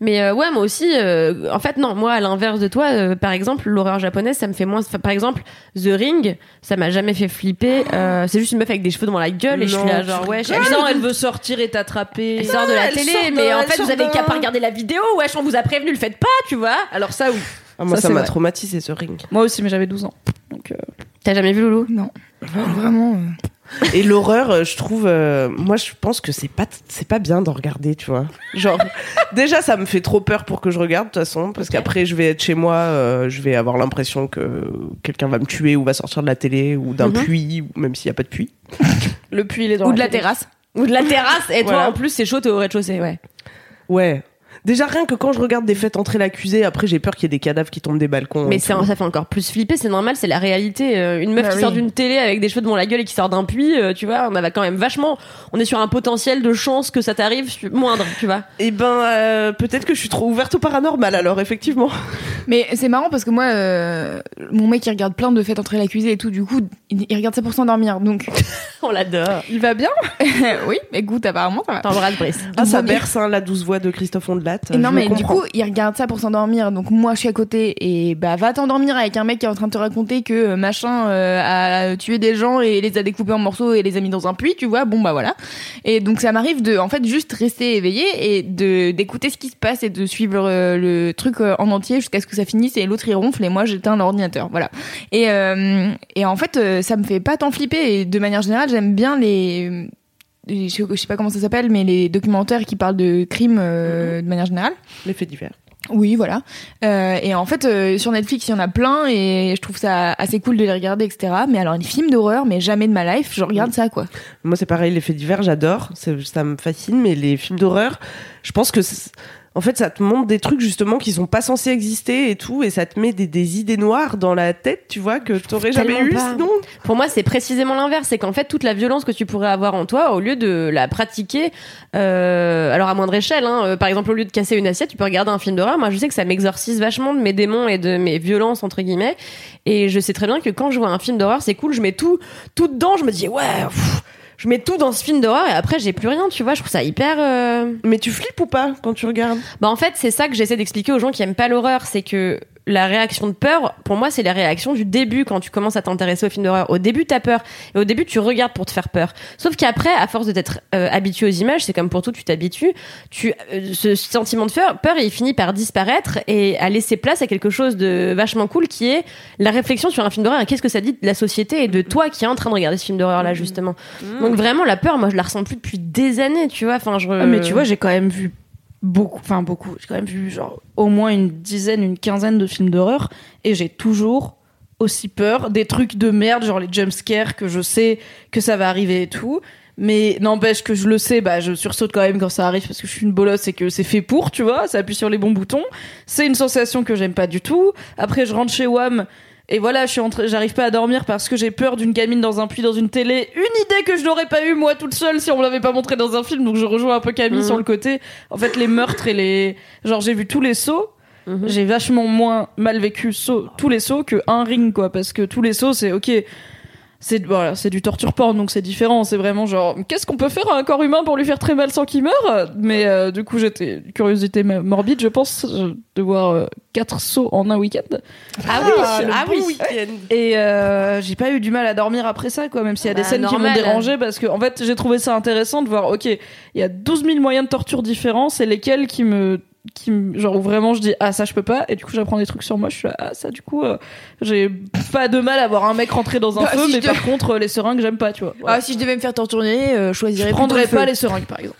Mais euh, ouais, moi aussi, euh, en fait, non, moi, à l'inverse de toi, euh, par exemple, l'horreur japonaise, ça me fait moins. enfin, Par exemple, The Ring, ça m'a jamais fait flipper. Euh, c'est juste une meuf avec des cheveux devant la gueule et je suis là, genre, ouais, je-
non, elle veut sortir et t'attraper.
elle sort de la
elle
télé,
de-
mais en
elle
fait, vous avez qu'à pas regarder la vidéo, wesh, on vous a prévenu, le faites pas, tu vois.
Alors ça oui.
Ah, moi,
Ça,
m'a traumatisé ce ring.
Moi aussi, mais j'avais 12 ans. Donc euh,
T'as jamais vu Loulou?
Non. Vraiment.
Et l'horreur, euh, je trouve, euh, moi, je pense que c'est pas, c'est pas bien d'en regarder, tu vois. Genre, déjà, ça me fait trop peur pour que je regarde, de toute façon, parce qu'après, je vais être chez moi, euh, je vais avoir l'impression que quelqu'un va me tuer ou va sortir de la télé ou d'un
Mhm.
puits, même s'il y a pas de puits.
le puits il est dans
Ou de la
télé.
terrasse.
Ou de la terrasse, et toi,
Voilà.
en plus, c'est chaud, t'es au rez-de-chaussée, ouais.
Ouais. Déjà, rien que quand je regarde des fêtes entrer l'accusé, après, j'ai peur qu'il y ait des cadavres qui tombent des balcons.
Mais
et
ça fait encore plus flipper, c'est normal, c'est la réalité. Euh, Une meuf
Bah
qui
oui.
sort d'une télé avec des cheveux devant la gueule et qui sort d'un puits, euh, tu vois, on avait quand même vachement. On est sur un potentiel de chance que ça t'arrive su- moindre, tu vois.
Eh ben, euh, peut-être que je suis trop ouverte au paranormal, alors, effectivement.
Mais c'est marrant parce que moi, euh, mon mec, il regarde plein de fêtes entrer l'accusé et tout. Du coup, il, il regarde ça pour s'endormir. Donc,
On l'adore.
Il va bien?
Oui, écoute, apparemment, ça va.
T'embrasses Brice.
Ah, ça berce, hein, la douce voix de Christophe Ondelat.
Et non, mais du coup, il regarde ça pour s'endormir. Donc, moi, je suis à côté. Et bah, va t'endormir avec un mec qui est en train de te raconter que euh, machin euh, a tué des gens et les a découpés en morceaux et les a mis dans un puits, tu vois. Bon, bah voilà. Et donc, ça m'arrive de, en fait, juste rester éveillé et de d'écouter ce qui se passe et de suivre euh, le truc euh, en entier jusqu'à ce que ça finisse et l'autre il ronfle et moi j'éteins l'ordinateur. Voilà. Et, euh, et en fait, ça me fait pas tant flipper. Et de manière générale, j'aime bien les. Je sais, je sais pas comment ça s'appelle, mais les documentaires qui parlent de crimes euh, de manière générale.
Les faits divers.
Oui, voilà. Euh, et en fait, euh, sur Netflix, il y en a plein et je trouve ça assez cool de les regarder, etc. Mais alors, les films d'horreur, mais jamais de ma life, je regarde ça, quoi.
Moi, c'est pareil, les faits divers, j'adore. Ça me fascine, mais les films d'horreur, je pense que. En fait, ça te montre des trucs justement qui sont pas censés exister et tout, et ça te met des, des idées noires dans la tête, tu vois, que t'aurais jamais eu
pas.
sinon.
Pour moi, c'est précisément l'inverse. C'est qu'en fait, toute la violence que tu pourrais avoir en toi, au lieu de la pratiquer, euh, alors à moindre échelle, hein, euh, par exemple, au lieu de casser une assiette, tu peux regarder un film d'horreur. Moi, je sais que ça m'exorcise vachement de mes démons et de mes violences, entre guillemets. Et je sais très bien que quand je vois un film d'horreur, c'est cool, je mets tout, tout dedans, je me dis, ouais, pff, je mets tout dans ce film d'horreur et après, j'ai plus rien, tu vois. Je trouve ça hyper. euh,
Mais tu flippes ou pas quand tu regardes?
Bah en fait, c'est ça que j'essaie d'expliquer aux gens qui aiment pas l'horreur, c'est que la réaction de peur, pour moi, c'est la réaction du début quand tu commences à t'intéresser au film d'horreur. Au début, t'as peur et au début, tu regardes pour te faire peur. Sauf qu'après, à force de t'être euh, habitué aux images, c'est comme pour tout, tu t'habitues. Tu euh, ce sentiment de peur, peur, il finit par disparaître et à laisser place à quelque chose de vachement cool qui est la réflexion sur un film d'horreur. Qu'est-ce que ça dit de la société et de toi qui est en train de regarder ce film d'horreur là justement. Donc vraiment, la peur, moi, je la ressens plus depuis des années, tu vois. Enfin, je.
Ah, mais tu vois, j'ai quand même vu beaucoup, enfin beaucoup, j'ai quand même vu genre au moins une dizaine, une quinzaine de films d'horreur et j'ai toujours aussi peur des trucs de merde, genre les jumpscares que je sais que ça va arriver et tout. Mais n'empêche que je le sais, bah je sursaute quand même quand ça arrive parce que je suis une bolosse et que c'est fait pour, tu vois, ça appuie sur les bons boutons. C'est une sensation que j'aime pas du tout. Après je rentre chez WAM, Et voilà, je suis en j'arrive pas à dormir parce que j'ai peur d'une gamine dans un puits dans une télé. Une idée que je n'aurais pas eu moi toute seule si on me l'avait pas montré dans un film. Donc je rejoins un peu Camille
Mhm.
sur le côté. En fait, les meurtres et les, genre j'ai vu tous les sauts.
Mhm.
J'ai vachement moins mal vécu saut, tous les sauts que un ring quoi, parce que tous les sauts c'est ok. C'est voilà, c'est du torture porn donc c'est différent. C'est vraiment genre qu'est-ce qu'on peut faire à un corps humain pour lui faire très mal sans qu'il meure? Mais euh, du coup j'étais curiosité morbide, je pense, euh, de voir euh, quatre sauts en un week-end.
Ah oui,
le
ah
bon
oui.
week-end.
Et euh, j'ai pas eu du mal à dormir après ça, quoi, même s'il y a des
Bah,
scènes qui m'ont dérangé, parce que en fait, j'ai trouvé ça intéressant de voir, ok, il y a 12 000 moyens de torture différents, c'est lesquels qui me. Qui, genre où vraiment je dis ah ça je peux pas et du coup j'apprends des trucs sur moi je suis là, ah ça du coup euh, j'ai pas de mal à voir un mec rentrer dans un
Bah,
feu
si
mais par contre les seringues j'aime pas tu vois Voilà.
Ah, si je devais me faire torturer, euh, je
je
choisirais
prendrais pas
feu.
les seringues par exemple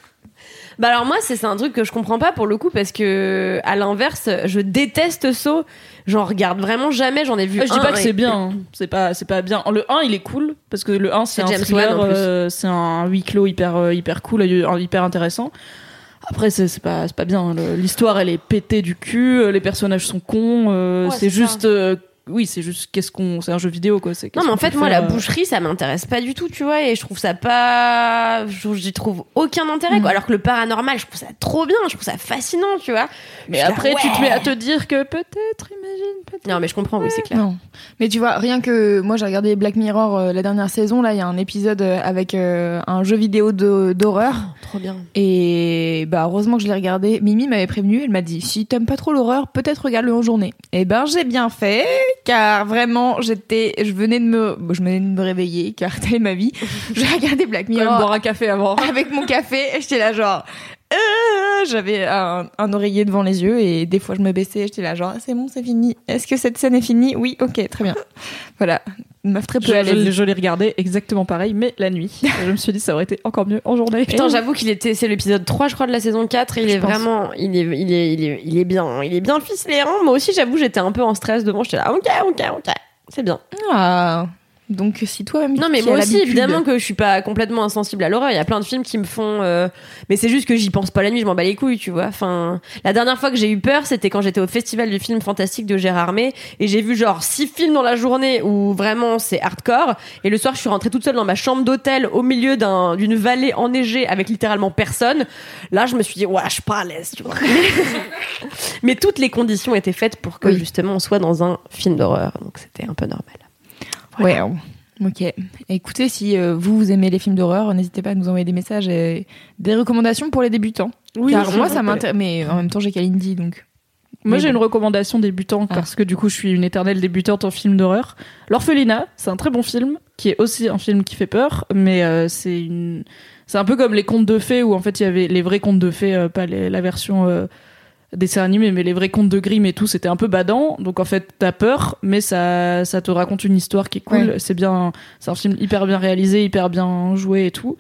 Bah alors moi c'est un truc que je comprends pas pour le coup parce que à l'inverse je déteste saut. J'en regarde vraiment jamais. J'en ai vu.
Ah, je dis
un
pas que c'est bien, hein. c'est pas c'est pas bien. Le 1 il est cool parce que le 1 c'est un thriller, euh, c'est un huis clos hyper hyper cool, hyper intéressant. Après c'est c'est pas c'est pas bien. Le- L'histoire elle est pétée du cul, euh, les personnages sont cons, euh,
Ouais,
c'est juste euh, oui c'est juste qu'est-ce qu'on c'est un jeu vidéo quoi. C'est
Non mais en fait moi la
euh,
boucherie ça m'intéresse pas du tout tu vois et je trouve ça pas je- j'y trouve aucun intérêt quoi alors que le paranormal je trouve ça trop bien je trouve ça fascinant tu vois
Mais
Je suis là,
après tu te mets à te dire que peut-être imagine peut-être.
non mais je comprends oui c'est clair
Non. Mais tu vois, rien que moi j'ai regardé Black Mirror euh, la dernière saison, là il y a un épisode euh, avec euh, un jeu vidéo de- d'horreur.
trop bien
Et bah heureusement que je l'ai regardé. Mimi m'avait prévenu, elle m'a dit si t'aimes pas trop l'horreur, peut-être regarde-le en journée. Et ben j'ai bien fait, car vraiment j'étais, je venais de me, bon, je venais de me réveiller, car telle est ma vie. J'ai regardé Black Mirror
boire un café avant.
avec mon café, et j'étais là genre. euh, J'avais un, un oreiller devant les yeux et des fois je me baissais, j'étais là genre c'est bon c'est fini. Est-ce que cette scène est finie? Oui, ok, très bien. Voilà, meuf très peu
Je,
à
je-
l'aise.
je l'ai regardé exactement pareil, mais la nuit. je me suis dit ça aurait été encore mieux en journée.
Putain, j'avoue qu'il était, c'est l'épisode 3, je crois, de la saison 4. Il
Je
est
pense.
vraiment, il est, il est, il est, il est bien, il est bien ficelé. Hein. Moi aussi, j'avoue, j'étais un peu en stress devant. J'étais là, ok, ok, ok. C'est bien.
Ah, donc si toi-même.
Non, mais moi aussi, évidemment que je suis pas complètement insensible à l'horreur. Il y a plein de films qui me font, euh, mais c'est juste que j'y pense pas la nuit, je m'en bats les couilles, tu vois. Enfin, la dernière fois que j'ai eu peur, c'était quand j'étais au festival du film fantastique de Gérard May et j'ai vu genre six films dans la journée où vraiment c'est hardcore. Et le soir, je suis rentrée toute seule dans ma chambre d'hôtel au milieu d'un, d'une vallée enneigée avec littéralement personne. Là, je me suis dit, ouais, je suis pas à l'aise, tu vois. mais toutes les conditions étaient faites pour que
Oui.
justement on soit dans un film d'horreur. Donc c'était un peu normal.
Ouais. Ok. Écoutez, si euh, vous, vous aimez les films d'horreur, n'hésitez pas à nous envoyer des messages et des recommandations pour les débutants.
Oui,
Car moi, ça m'intéresse. Mais en même temps, j'ai Kalindi, donc.
Moi,
Mais
j'ai
bon.
une recommandation débutant
Ah.
parce que du coup, je suis une éternelle débutante en film d'horreur. L'orphelinat, c'est un très bon film qui est aussi un film qui fait peur, mais euh, c'est une, c'est un peu comme les contes de fées où en fait il y avait les vrais contes de fées, euh, pas les- la version euh, dessin animé, mais les vrais contes de Grimm et tout, c'était un peu badant. Donc en fait, t'as peur, mais ça, ça te raconte une histoire qui est cool.
Ouais.
C'est bien, c'est un film hyper bien réalisé, hyper bien joué et tout.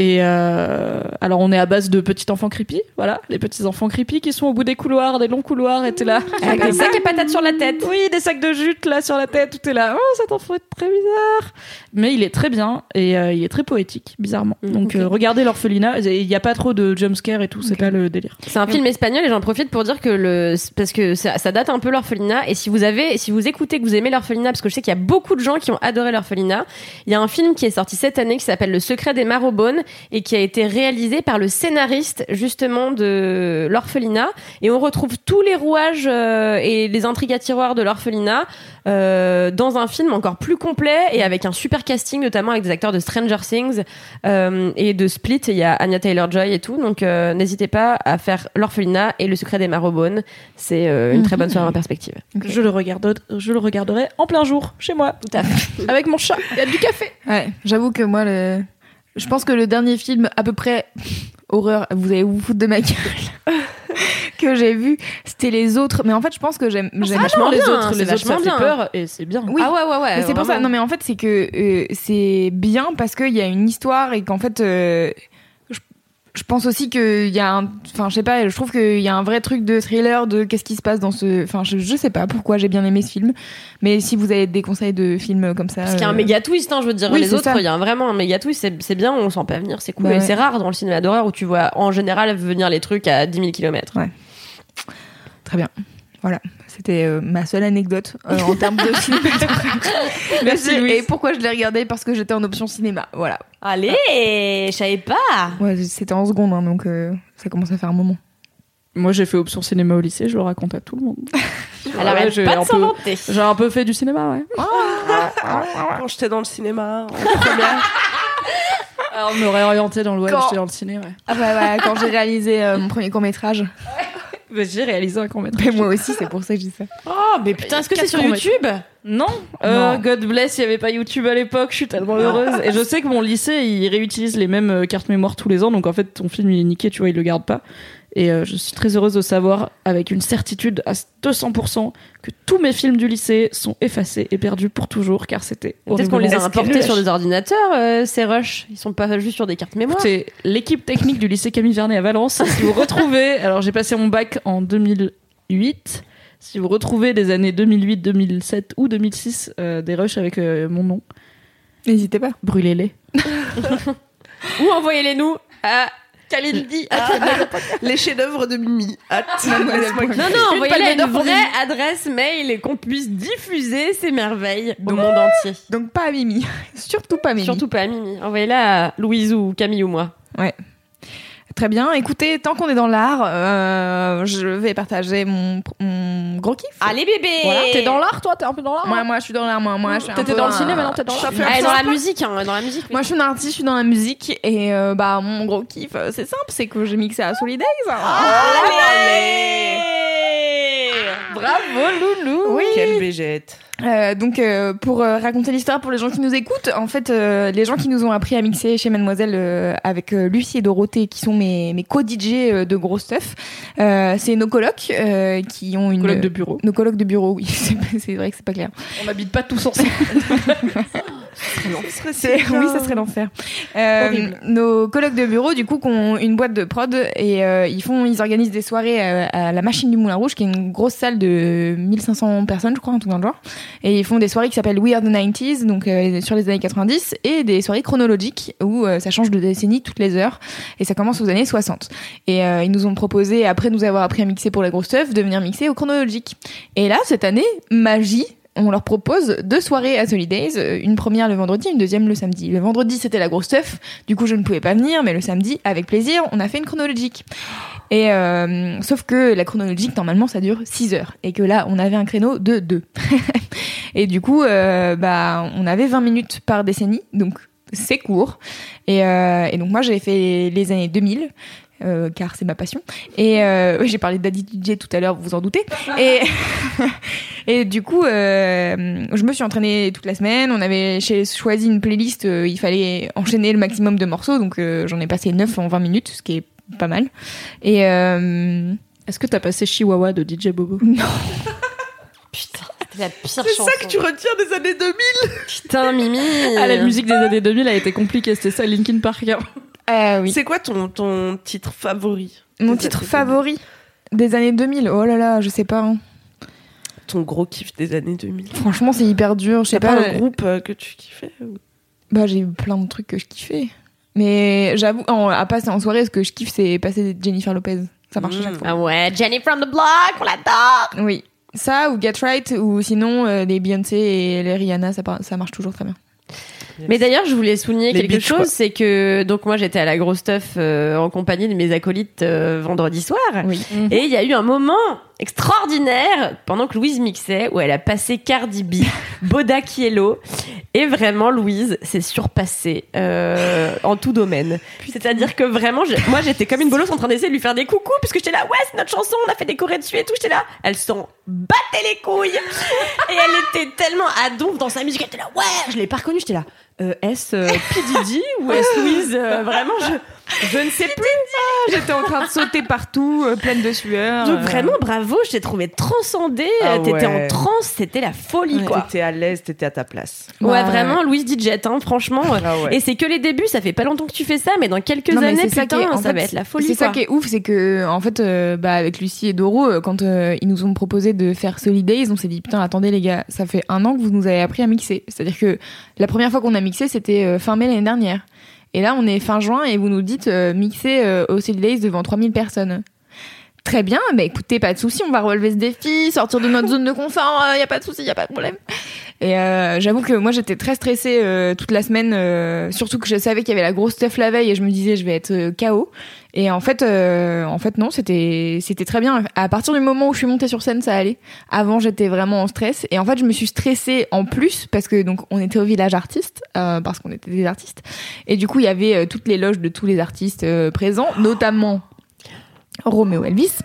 Et euh, alors on est à base de petits enfants creepy, voilà, les petits enfants creepy qui sont au bout des couloirs, des longs couloirs, et t'es là.
Avec des sacs et patates sur la tête.
Oui, des sacs de jute là sur la tête, tout est là. Oh, cet enfant est très bizarre. Mais il est très bien et euh, il est très poétique, bizarrement.
Mm,
Donc euh, regardez l'orphelinat. Il n'y a pas trop de jumpscare et tout, c'est pas le délire.
C'est un film espagnol et j'en profite pour dire que le parce que ça, ça date un peu l'orphelinat et si vous avez si vous écoutez que vous aimez l'orphelinat parce que je sais qu'il y a beaucoup de gens qui ont adoré l'orphelinat, il y a un film qui est sorti cette année qui s'appelle Le secret des Marrowbones et qui a été réalisé par le scénariste justement de l'orphelinat. Et on retrouve tous les rouages euh, et les intrigues à tiroirs de l'orphelinat euh, dans un film encore plus complet et avec un super casting notamment avec des acteurs de Stranger Things euh, et de Split. Il y a Anya Taylor-Joy et tout. Donc euh, n'hésitez pas à faire l'orphelinat et le secret des Marrowbones c'est euh, une très bonne soirée en perspective.
Je le regarde, je le regarderai en plein jour chez moi,
tout à fait.
Avec mon chat. Il y a du café.
Ouais, j'avoue que moi, le... je pense que le dernier film à peu près horreur, vous allez vous foutre de ma gueule, que j'ai vu, c'était les autres. Mais en fait, je pense que j'aime. j'aime
vachement
les autres, les autres, fait
bien.
peur et c'est bien.
Oui.
ah ouais ouais ouais
c'est pour ça. Non, mais en fait, c'est que euh, c'est bien parce qu'il y a une histoire et qu'en fait, euh, je, pense aussi qu'il y a un. Enfin, je sais pas, je trouve qu'il y a un vrai truc de thriller de qu'est-ce qui se passe dans ce. Enfin, je, je sais pas pourquoi j'ai bien aimé ce film. Mais si vous avez des conseils de films comme ça.
parce qu'il y a un
euh,
méga twist, hein, je veux dire.
oui,
les autres, il y a vraiment un méga twist. C'est, bien, on sent pas venir, c'est cool.
Bah
et
ouais.
c'est rare dans le cinéma d'horreur où tu vois en général venir les trucs à 10 000 km.
Ouais. Très bien. Voilà, c'était euh, ma seule anecdote euh, en termes de cinéma.
Merci,
Et pourquoi je l'ai regardé? Parce que j'étais en option cinéma. Voilà.
Allez, je savais pas.
Ouais, c'était en seconde, hein, donc euh, ça commence à faire un moment.
Moi, j'ai fait option cinéma au lycée, je le raconte à tout le monde.
Elle
Ouais,
arrête
j'ai
pas
un
de
peu-
s'inventer.
J'ai un peu fait du cinéma, ouais.
Quand j'étais dans le cinéma, en première.
Alors, on m'aurait orienté dans le web,
Quand-
j'étais dans le ciné, ouais.
Ah bah, ouais, quand j'ai réalisé euh, mon premier court métrage.
Bah, J'ai réalisé un court
Mais moi aussi, c'est pour ça que je dis ça.
Oh, mais putain, est-ce que c'est sur. YouTube
Non, euh,
Non.
God bless, il n'y avait pas YouTube à l'époque, je suis tellement heureuse. Et je sais que mon lycée, il réutilise les mêmes euh, cartes mémoire tous les ans, donc en fait, ton film, il est niqué, tu vois, il le garde pas. Et euh, je suis très heureuse de savoir, avec une certitude à 200%, que tous mes films du lycée sont effacés et perdus pour toujours, car c'était
Peut-être qu'on les a importés sur des ordinateurs, euh, ces rushs. Ils sont pas juste sur des cartes mémoire.
Écoutez, l'équipe technique du lycée Camille Vernet à Valence, si vous retrouvez, alors j'ai passé mon bac en 2008, si vous retrouvez des années 2008, 2007 ou 2006, euh, des rushs avec euh, mon nom,
N'hésitez pas.
brûlez-les.
Ou envoyez-les nous à Kalindi.
Les chefs-d'œuvre de Mimi.
Non, non, à
palme
une vraie adresse mail et qu'on puisse diffuser ces merveilles au monde entier.
Donc pas à Mimi. Surtout pas Mimi.
Surtout pas à Mimi. Envoyez-la à Louise ou Camille ou moi.
Très bien. Écoutez, tant qu'on est dans l'art, euh, je vais partager mon, mon gros kiff.
Allez bébé
Voilà, t'es dans l'art, toi? T'es un peu dans l'art
Moi, moi, je suis dans l'art. Moi, moi, je suis un
T'étais dans le
un-
ciné, maintenant t'es dans
je
l'art.
Ah, dans la musique, hein, dans la musique.
Moi, je suis une artiste, je suis dans la musique et euh, bah mon gros kiff, euh, c'est simple, c'est que j'ai mixé à Solidays.
Bravo Loulou
Oui.
Quelle végette.
Euh, donc euh, pour euh, raconter l'histoire pour les gens qui nous écoutent, en fait euh, les gens qui nous ont appris à mixer chez Mademoiselle euh, avec euh, Lucie et Dorothée qui sont mes, mes co-DJ euh, de gros stuff, euh, c'est nos colocs euh, qui ont une
Collègue de bureau.
nos colocs de bureau, oui, c'est c'est vrai que c'est pas clair.
On n'habite pas tous ensemble.
C'est- oui, ça serait l'enfer. Euh, nos collègues de bureau, du coup, qui ont une boîte de prod et euh, ils font, ils organisent des soirées euh, à la Machine du Moulin Rouge, qui est une grosse salle de 1500 personnes, je crois, un truc dans le genre. Et ils font des soirées qui s'appellent We Are the 90s, donc euh, sur les années 90, et des soirées chronologiques où ça change de décennie toutes les heures et ça commence aux années 60. Et ils nous ont proposé, après nous avoir appris à mixer pour la grosse stuff, de venir mixer au chronologique. Et là, cette année, magie, on leur propose deux soirées à Solidays, euh, une première le vendredi, une deuxième le samedi. Le vendredi, c'était la grosse stuff, du coup je ne pouvais pas venir, mais le samedi, avec plaisir, on a fait une chronologique. Et euh, sauf que la chronologique, normalement, ça dure 6 heures, et que là, on avait un créneau de 2. et du coup, euh, bah, on avait 20 minutes par décennie, donc c'est court. Et, donc moi, j'ai fait les années 2000. euh, car c'est ma passion. Et j'ai parlé DJ tout à l'heure, vous vous en doutez. Et, et du coup, euh, je me suis entraînée toute la semaine. On avait choisi une playlist. euh, il fallait enchaîner le maximum de morceaux. Donc, euh, j'en ai passé 9 en 20 minutes, ce qui est pas mal. Et euh,
Est-ce que t'as passé Chihuahua de DJ Bobo
Putain, c'était la pire
C'est
chanson.
ça que tu retiens des années 2000
Putain, Mimi
Ah, la musique des années 2000 a été compliquée, c'était ça, Linkin Park. hein.
euh, oui.
C'est quoi ton, ton titre favori
Mon titre favori des années 2000. Oh là là, je sais pas. hein.
2000 Ton gros kiff des années 2000
Franchement, c'est hyper dur. Je sais
C'est pas
pas.
un groupe euh, que tu kiffais ou-
Bah, j'ai eu plein de trucs que je kiffais. Mais j'avoue, en- à passer en soirée, ce que je kiffe, c'est passer Jennifer Lopez. Ça marche à chaque
Mm.
fois.
Ah ouais, Jenny from the block, on l'adore
Oui. Ça, ou Get Right, ou sinon, euh, les Beyoncé et les Rihanna, ça, ça marche toujours très bien.
Mais d'ailleurs, je voulais souligner
Les
quelque chose, c'est que donc moi j'étais à la grosse stuff euh, en compagnie de mes acolytes euh, vendredi soir,
Oui.
et il y a eu un moment extraordinaire pendant que Louise mixait où elle a passé Cardi B, Boda Kielo, et vraiment Louise s'est surpassée euh, en tout domaine. C'est-à-dire que vraiment, je- moi j'étais comme une bolosse en train d'essayer de lui faire des coucous puisque j'étais là, ouais c'est notre chanson, on a fait des chorés dessus et tout, j'étais là, elle s'en battait les couilles. Et elle était tellement à donf dans sa musique, elle était là, ouais, je l'ai pas reconnue, j'étais là. Euh, est-ce euh, P. Ou est-ce Louise? Euh, Vraiment, je, je ne sais plus.
J'étais en train de sauter partout, euh, pleine de sueur.
Donc
euh,
vraiment, bravo, je t'ai trouvé transcendée.
Ah
T'étais
ouais.
en transe, c'était la folie, quoi.
T'étais à l'aise, t'étais à ta place.
Ouais,
Ouais.
vraiment, Louise DJ, hein, franchement.
Ah ouais.
Et c'est que les débuts, ça fait pas longtemps que tu fais ça, mais dans quelques
Non,
années,
ça
putain,
qui est- en
ça
fait,
va être la folie.
C'est ça qui est ouf, c'est que en fait, euh, bah, avec Lucie et Doro, euh, quand euh, ils nous ont proposé de faire Solidays, on s'est dit putain, attendez les gars, ça fait un an que vous nous avez appris à mixer. C'est-à-dire que la première fois qu'on a mixé, c'était euh, fin mai l'année dernière. Et là, on est fin juin et vous nous dites euh, mixer euh, au Solidays devant 3000 personnes. Très bien, bah écoutez, pas de souci, on va relever ce défi, sortir de notre zone de confort, il y a pas de souci, il y a pas de problème. Et euh, j'avoue que moi j'étais très stressée euh, toute la semaine, euh, surtout que je savais qu'il y avait la grosse stuff la veille et je me disais je vais être euh, KO. Et en fait, euh, en fait non, c'était c'était très bien. À partir du moment où je suis montée sur scène, ça allait. Avant, j'étais vraiment en stress. Et en fait, je me suis stressée en plus parce que donc on était au village artiste, euh, parce qu'on était des artistes. Et du coup, il y avait euh, toutes les loges de tous les artistes présents, notamment Roméo Elvis.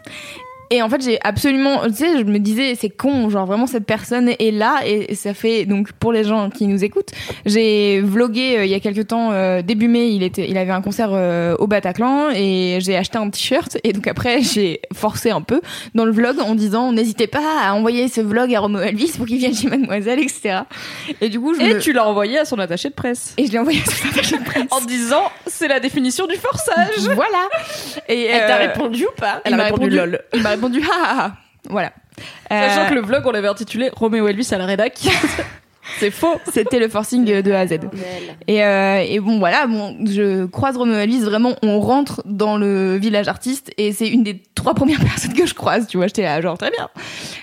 Et en fait, j'ai absolument, tu sais, je me disais, c'est con, genre vraiment cette personne est là et ça fait donc pour les gens qui nous écoutent, j'ai vlogué euh, il y a quelques temps euh, début mai, il était, il avait un concert euh, au Bataclan et j'ai acheté un t-shirt et donc après j'ai forcé un peu dans le vlog en disant n'hésitez pas à envoyer ce vlog à Roméo Elvis pour qu'il vienne chez Mademoiselle, etc. Et du coup, je
Et
me-
tu l'as envoyé à son attaché de presse.
et je l'ai envoyé sur sa page de presse.
En disant, c'est la définition du forçage.
Voilà. Et
Elle t'a répondu ou pas?
Elle
m'a
répondu lol.
Répondu ha ha ha. Voilà.
Sachant
Euh,
que le vlog, on l'avait intitulé Roméo Elvis à la rédac. C'est faux.
C'était le forcing de A à Z. Et, euh, et bon, voilà, bon, je croise Roméo Elvis, vraiment, on rentre dans le village artiste et c'est une des trois premières personnes que je croise, tu vois, j'étais là, genre, très bien.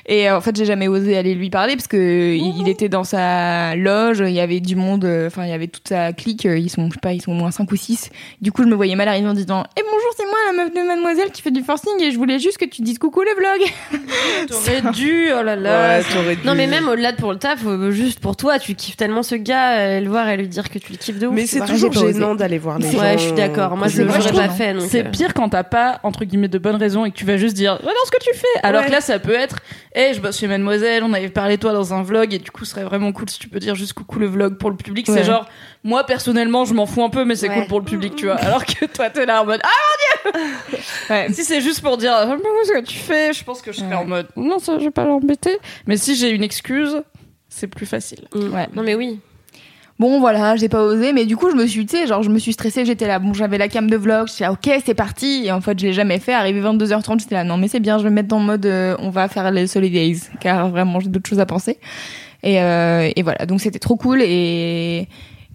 Et euh, en fait, j'ai jamais osé aller lui parler parce que il, il était dans sa loge, il y avait du monde, euh, enfin, il y avait toute sa clique, ils sont, je sais pas, ils sont au moins cinq ou six. Du coup, je me voyais mal arriver en disant, eh bonjour, c'est moi, la meuf de mademoiselle qui fait du forcing et je voulais juste que tu dises coucou le vlog.
T'aurais dû, oh là là.
Ouais.
Non, mais même au-delà de pour le taf, juste pour toi, tu kiffes tellement ce gars, euh, le voir et lui dire que tu le kiffes de ouf.
Mais c'est toujours gênant d'aller voir les gens.
Ouais, je suis d'accord. Moi, je
C'est
l'aurais pas fait.
C'est
euh,
pire quand t'as pas, entre guillemets, de bonnes raisons et que tu vas juste dire, voilà ce que tu fais. Alors
Ouais.
que là, ça peut être, hé, je bosse chez Mademoiselle, on avait parlé de toi dans un vlog et du coup, ce serait vraiment cool si tu peux dire juste coucou le vlog pour le public.
Ouais.
C'est genre, moi, personnellement, je m'en fous un peu, mais c'est
Ouais.
cool pour le public, tu vois. Alors que toi, t'es là en mode, ah,
Ouais.
si c'est juste pour dire, beaucoup ce que tu fais, je pense que je serais
Ouais.
en mode, non, ça, je vais pas l'embêter. Mais si j'ai une excuse, c'est plus facile.
Ouais.
Non, mais oui.
Bon voilà, j'ai pas osé, mais du coup je me suis, tu sais, genre je me suis stressée, j'étais là, bon j'avais la cam de vlog, j'étais là, ok c'est parti, et en fait je l'ai jamais fait, arrivé 22h30 j'étais là, non mais c'est bien, je vais me mettre dans le mode, euh, on va faire les Solidays, car vraiment j'ai d'autres choses à penser. Et, euh, et voilà, donc c'était trop cool et,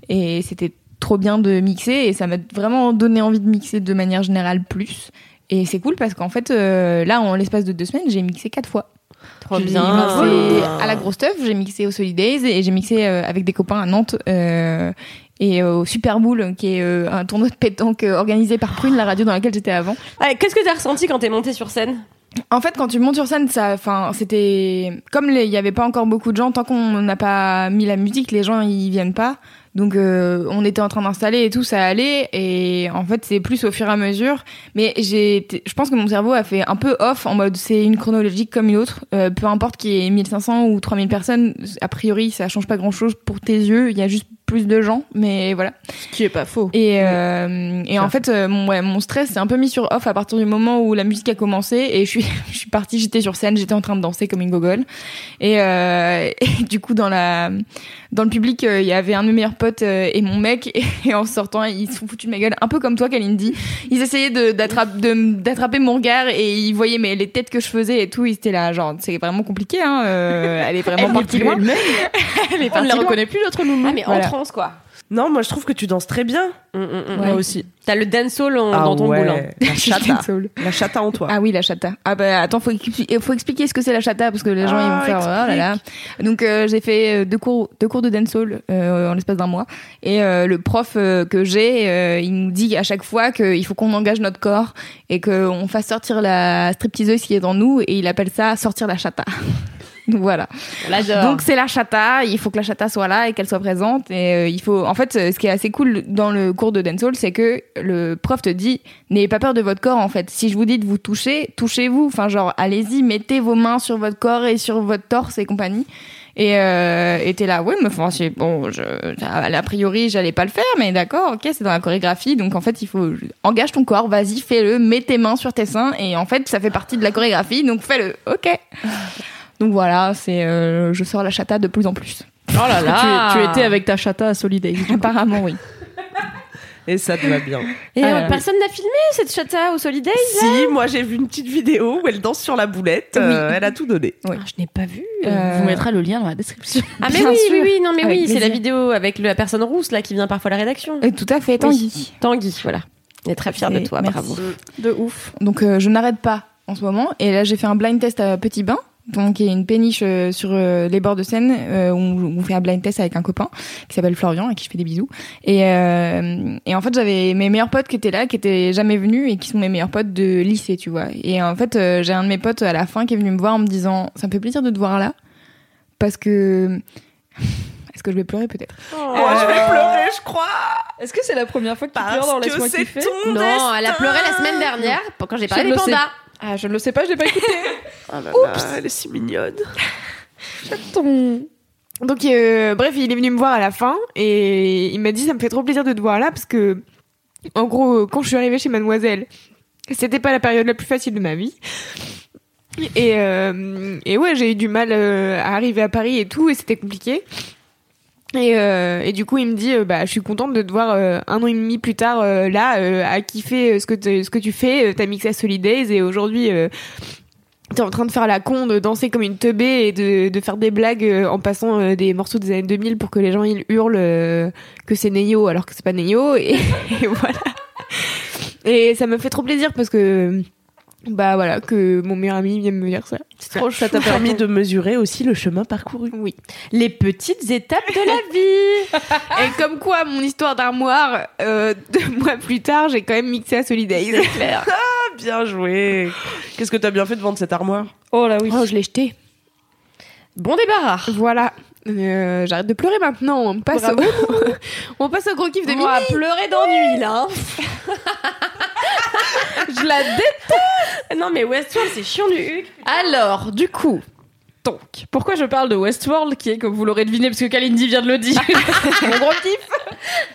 et c'était trop bien de mixer, et ça m'a vraiment donné envie de mixer de manière générale plus. Et c'est cool parce qu'en fait, euh, là, en l'espace de deux semaines, j'ai mixé quatre fois.
Trop
J'ai
bien.
mixé à la grosse stuff, j'ai mixé au Solidays et j'ai mixé euh, avec des copains à Nantes euh, et euh, au Super Bowl, qui est un tournoi de pétanque organisé par Prune, la radio dans laquelle j'étais avant.
Ouais, Qu'est-ce que t'as ressenti quand t'es monté sur scène?
En fait, quand tu montes sur scène, ça, enfin, c'était comme il y avait pas encore beaucoup de gens. Tant qu'on n'a pas mis la musique, les gens ils viennent pas. Donc, euh, on était en train d'installer et tout, ça allait. Et en fait, c'est plus au fur et à mesure. Mais j'ai, je pense que mon cerveau a fait un peu off en mode c'est une chronologique comme une autre. Euh, peu importe qu'il y ait 1500 ou 3000 personnes, a priori, ça change pas grand chose pour tes yeux. Il y a juste plus de gens, mais voilà.
Ce qui est pas faux.
Et, euh, et en fait, euh, mon, ouais, mon stress s'est un peu mis sur off à partir du moment où la musique a commencé et je suis, je suis partie, j'étais sur scène, j'étais en train de danser comme une gogole. Et, euh, et du coup, dans la, dans le public, euh, il y avait un de mes meilleurs potes euh, et mon mec et, en sortant, ils se sont foutus de ma gueule, un peu comme toi, Kalindi. Ils essayaient de, d'attraper, mon regard et ils voyaient mais les têtes que je faisais et tout, ils étaient là, genre, c'est vraiment compliqué, hein, euh, elle est vraiment
Elle
partie loin. Elle est
On ne la reconnaît plus, notre loulou.
Ah, mais
Voilà.
en transe, quoi.
Non, moi je trouve que tu danses très bien.
Mm, mm, mm.
Moi aussi.
T'as le dancehall en-
Ah
dans ton
ouais,
boulin.
La chata. La chata en toi.
Ah oui, la chata. Ah bah attends, faut, faut expliquer ce que c'est la chata parce que les gens
Ah,
ils vont faire oh là là. Donc euh, j'ai fait euh, deux cours, deux cours de dancehall euh, en l'espace d'un mois et euh, le prof euh, que j'ai, euh, il nous dit à chaque fois qu'il faut qu'on engage notre corps et qu'on fasse sortir la stripteaseuse qui est en nous et il appelle ça sortir la chata. Voilà. Donc c'est la chata, il faut que la chata soit là et qu'elle soit présente et euh, il faut en fait euh, ce qui est assez cool dans le cours de dancehall c'est que le prof te dit n'ayez pas peur de votre corps en fait. Si je vous dis de vous toucher, touchez-vous, enfin genre allez-y, mettez vos mains sur votre corps et sur votre torse et compagnie. Et euh, t'es là, ouais, mais enfin, c'est bon, je, a priori, j'allais pas le faire, mais d'accord, ok, c'est dans la chorégraphie, donc en fait, il faut engage ton corps, vas-y, fais-le, mets tes mains sur tes seins, et en fait, ça fait partie de la chorégraphie, donc fais-le, ok. Donc voilà, c'est, euh, je sors la chata de plus en plus.
Oh là là.
Tu, tu étais avec ta chata à Solidays.
Apparemment, oui.
Et ça te va bien.
Et
Ah,
euh, personne n'a filmé cette chata au Solidays
si, moi j'ai vu une petite vidéo où elle danse sur la boulette. euh, elle a tout donné.
Oui.
Ah, Je n'ai pas vu.
Euh,
On vous mettra le lien dans la description.
Ah mais
Bien
oui,
sûr.
oui, oui, non mais
Avec
oui, c'est la vidéo avec le- la personne rousse là qui vient parfois à la rédaction.
Et tout à fait, Tanguy.
Tanguy, voilà. On est très fiers de
Et
toi,
merci.
bravo.
De ouf.
Donc euh, je n'arrête pas
en ce moment. Et là, j'ai fait un blind test à Petit Bain. Donc, il y a une péniche euh, sur euh, les bords de Seine euh, où on fait un blind test avec un copain qui s'appelle Florian à qui je fais des bisous. Et, euh, et en fait, j'avais mes meilleurs potes qui étaient là, qui étaient jamais venus et qui sont mes meilleurs potes de lycée, tu vois. Et en fait, euh, j'ai un de mes potes à la fin qui est venu me voir en me disant Ça me fait plaisir de te voir là parce que. Est-ce que je vais pleurer peut-être?
Oh, je vais pleurer, je crois.
Est-ce que c'est la première fois que tu pleures dans Laisse-moi kiffer
Non,
destin.
elle a pleuré la semaine dernière quand j'ai parlé des pandas.
Ah, je ne le sais pas, je l'ai pas écouté.
Oh là là, elle est si mignonne.
Ton-
Donc, euh, bref, il est venu me voir à la fin et il m'a dit ça me fait trop plaisir de te voir là parce que, en gros, quand je suis arrivée chez Mademoiselle, c'était pas la période la plus facile de ma vie. Et, euh, et ouais, j'ai eu du mal euh, à arriver à Paris et tout, et c'était compliqué. Et, euh, du coup, il me dit, euh, bah, je suis contente de te voir euh, un an et demi plus tard euh, là, euh, à kiffer ce que, ce que tu fais. T'as mixé à Solidays et aujourd'hui, t'es en train de faire la con, de danser comme une teubée et de, de faire des blagues en passant des morceaux des années 2000 pour que les gens ils hurlent que c'est Neyo alors que c'est pas Neyo. Et, et voilà. Et ça me fait trop plaisir parce que bah voilà que mon meilleur ami vient me dire ça. C'est trop
Ça t'a permis de mesurer aussi le chemin parcouru.
Oui.
Les petites étapes de la vie.
Et comme quoi, mon histoire d'armoire, euh, deux mois plus tard, j'ai quand même mixé à Solidays.
Ah, bien joué. Qu'est-ce que t'as bien fait de vendre cette armoire?
Oh là oui.
Oh, je l'ai jeté.
Bon débarras.
Voilà. Euh, J'arrête de pleurer maintenant. On passe, au... on passe au gros kiff de
On
Mimi.
va pleurer d'ennui là.
Je la déteste.
Non mais Westworld c'est chiant du huc.
Alors, du coup, donc, pourquoi je parle de Westworld, qui est, comme vous l'aurez deviné, parce que Kalindi vient de le dire, mon gros kiff.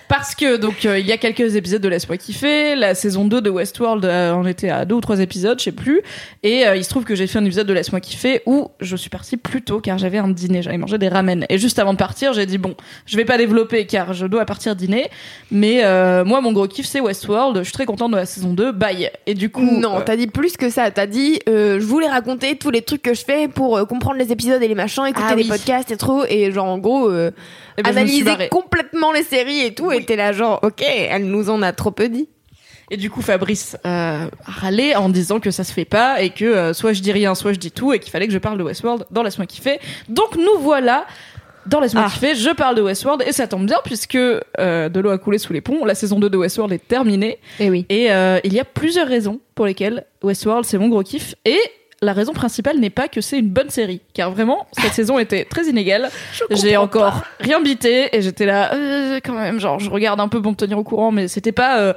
Parce que, donc, euh, il y a quelques épisodes de Laisse-moi kiffer, la saison 2 de Westworld, euh, on était à deux ou trois épisodes, je sais plus, et euh, il se trouve que j'ai fait un épisode de Laisse-moi kiffer où je suis partie plus tôt, car j'avais un dîner, j'avais mangé des ramen, et juste avant de partir, j'ai dit, bon, je vais pas développer, car je dois partir dîner, mais euh, moi, mon gros kiff, c'est Westworld, je suis très contente de la saison 2, bye. Et du coup...
Non,
euh,
t'as dit plus que ça. T'as dit, euh, je voulais raconter tous les trucs que je fais pour euh, les épisodes et les machins, écouter
Ah
les
oui.
podcasts et trop, et genre en gros euh,
eh ben,
analyser complètement les séries et tout. Et t'es là genre, ok, elle nous en a trop peu dit.
Et du coup, Fabrice euh, râlé en disant que ça se fait pas et que euh, soit je dis rien, soit je dis tout et qu'il fallait que je parle de Westworld dans Laisse-moi kiffer. Donc nous voilà dans Laisse-moi
Ah.
kiffer, je parle de Westworld et ça tombe bien puisque euh, de l'eau a coulé sous les ponts, la saison 2 de Westworld est terminée
Et oui.
et il y a plusieurs raisons pour lesquelles Westworld c'est mon gros kiff et la raison principale n'est pas que c'est une bonne série, car vraiment cette saison était très inégale. J'ai encore rien bité et j'étais là euh, quand même, genre je regarde un peu pour me tenir au courant, mais c'était pas, euh,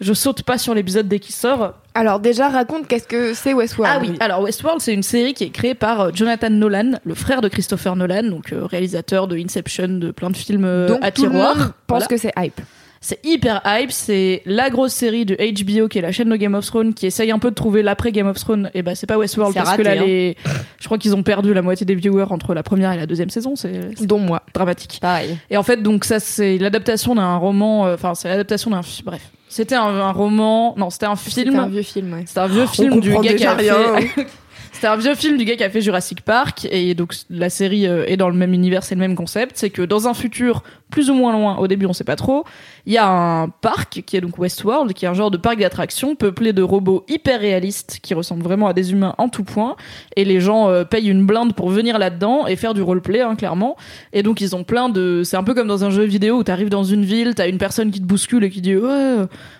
je saute pas sur l'épisode dès qu'il sort.
Alors déjà, raconte qu'est-ce que c'est Westworld.
Ah oui, alors Westworld, c'est une série qui est créée par euh, Jonathan Nolan, le frère de Christopher Nolan, donc euh, réalisateur de Inception, de plein de films
Donc
à
tout le
tiroir.
monde pense
Voilà.
que c'est hype.
C'est hyper hype, c'est la grosse série de HBO qui est la chaîne de Game of Thrones qui essaye un peu de trouver l'après Game of Thrones. Et bah c'est pas Westworld
C'est
parce que là
raté, hein.
les, je crois qu'ils ont perdu la moitié des viewers entre la première et la deuxième saison, c'est c'est
Dont moi.
dramatique.
Pareil.
Et en fait, donc ça, c'est l'adaptation d'un roman. euh, Enfin, c'est l'adaptation d'un. fi- Bref, c'était un, un roman. Non, c'était un
C'était
film.
un vieux film, ouais.
C'était un vieux film du
comprend
gars qui a
déjà rien.
C'était un vieux film du gars qui a fait Jurassic Park et donc la série euh, est dans le même univers, c'est le même concept, c'est que dans un futur plus ou moins loin, au début on sait pas trop, il y a un parc qui est donc Westworld, qui est un genre de parc d'attractions peuplé de robots hyper réalistes qui ressemblent vraiment à des humains en tout point et les gens euh, payent une blinde pour venir là-dedans et faire du roleplay hein, clairement. Et donc ils ont plein de c'est un peu comme dans un jeu vidéo où t'arrives dans une ville, t'as une personne qui te bouscule et qui dit ouais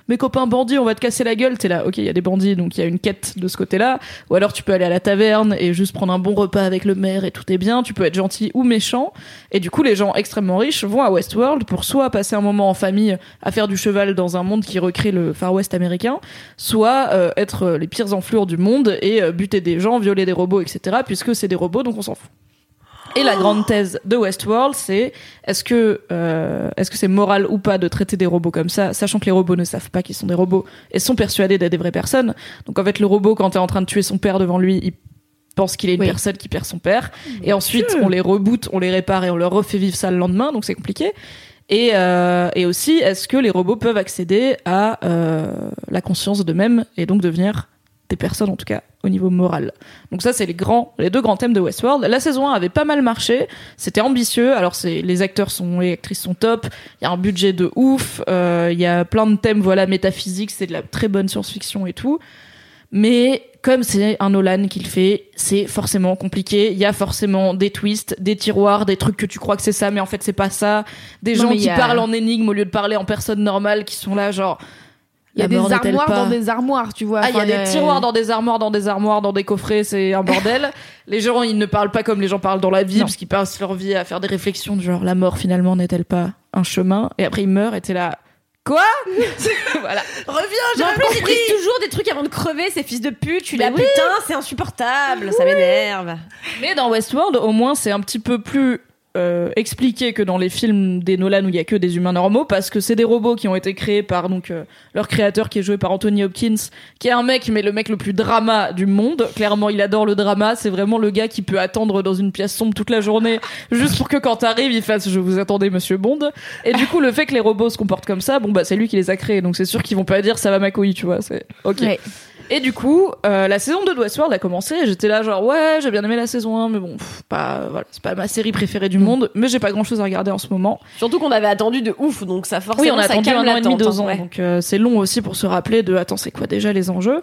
mes copains bandits on va te casser la gueule, t'es là ok il y a des bandits donc il y a une quête de ce côté-là. Ou alors tu peux aller à la taverne et juste prendre un bon repas avec le maire et tout est bien, tu peux être gentil ou méchant. Et du coup les gens extrêmement riches vont à Westworld pour soit passer un moment en famille à faire du cheval dans un monde qui recrée le Far West américain, soit euh, être euh, les pires enflures du monde et euh, buter des gens, violer des robots etc puisque c'est des robots donc on s'en fout. Et la grande thèse de Westworld, c'est est-ce que euh, est-ce que c'est moral ou pas de traiter des robots comme ça, sachant que les robots ne savent pas qu'ils sont des robots et sont persuadés d'être des vraies personnes. Donc en fait, le robot, quand t'es en train de tuer son père devant lui, il pense qu'il est une
Oui.
personne qui perd son père. Et ensuite, on les reboot, on les répare et on leur refait vivre ça le lendemain. Donc c'est compliqué. Et, euh, et aussi, est-ce que les robots peuvent accéder à euh, la conscience d'eux-mêmes et donc devenir des personnes en tout cas au niveau moral. Donc ça c'est les grands les deux grands thèmes de Westworld. La saison 1 avait pas mal marché, c'était ambitieux. Alors c'est les acteurs sont les actrices sont top, il y a un budget de ouf, euh, il y a plein de thèmes voilà métaphysiques, c'est de la très bonne science-fiction et tout. Mais comme c'est un Nolan qui le fait, c'est forcément compliqué. Il y a forcément des twists, des tiroirs, des trucs que tu crois que c'est ça, mais en fait c'est pas ça. Des
Non,
gens qui
a-
parlent en énigme au lieu de parler en personne normale, qui sont là genre.
Il y a
la
des armoires
pas-
dans des armoires, tu vois.
Ah, il y a des tiroirs dans des armoires, dans des armoires, dans des coffrets, c'est un bordel. les gens, ils ne parlent pas comme les gens parlent dans la vie,
Non.
parce qu'ils passent leur vie à faire des réflexions du genre la mort finalement n'est-elle pas un chemin? Et après ils meurent et t'es là. Quoi? Voilà.
Reviens, j'ai
Mais en
rien
plus, ils
compris.
disent toujours des trucs avant de crever, ces fils de pute. Tu l'as,
oui.
putain, c'est insupportable, ça m'énerve.
Mais dans Westworld, au moins, c'est un petit peu plus euh, expliqué que dans les films des Nolan où il y a que des humains normaux, parce que c'est des robots qui ont été créés par donc euh, leur créateur qui est joué par Anthony Hopkins, qui est un mec, mais le mec le plus drama du monde. Clairement, il adore le drama. C'est vraiment le gars qui peut attendre dans une pièce sombre toute la journée, juste pour que quand t'arrives, il fasse "Je vous attendais, Monsieur Bond". Et du coup, le fait que les robots se comportent comme ça, bon bah c'est lui qui les a créés, donc c'est sûr qu'ils vont pas dire "Ça va ma couille", tu vois. C'est ok. Et du coup, euh, la saison 2 de Westworld a commencé. et J'étais là genre ouais, j'ai bien aimé la saison 1, mais bon, pff, pas voilà, c'est pas ma série préférée du monde, mais j'ai pas grand chose à regarder en ce moment.
Surtout qu'on avait attendu de ouf, donc ça forcément
Oui, on a
ça
attendu
calme
un an et demi, deux
hein,
ans,
ouais.
donc euh, c'est long aussi pour se rappeler de attends, c'est quoi déjà les enjeux?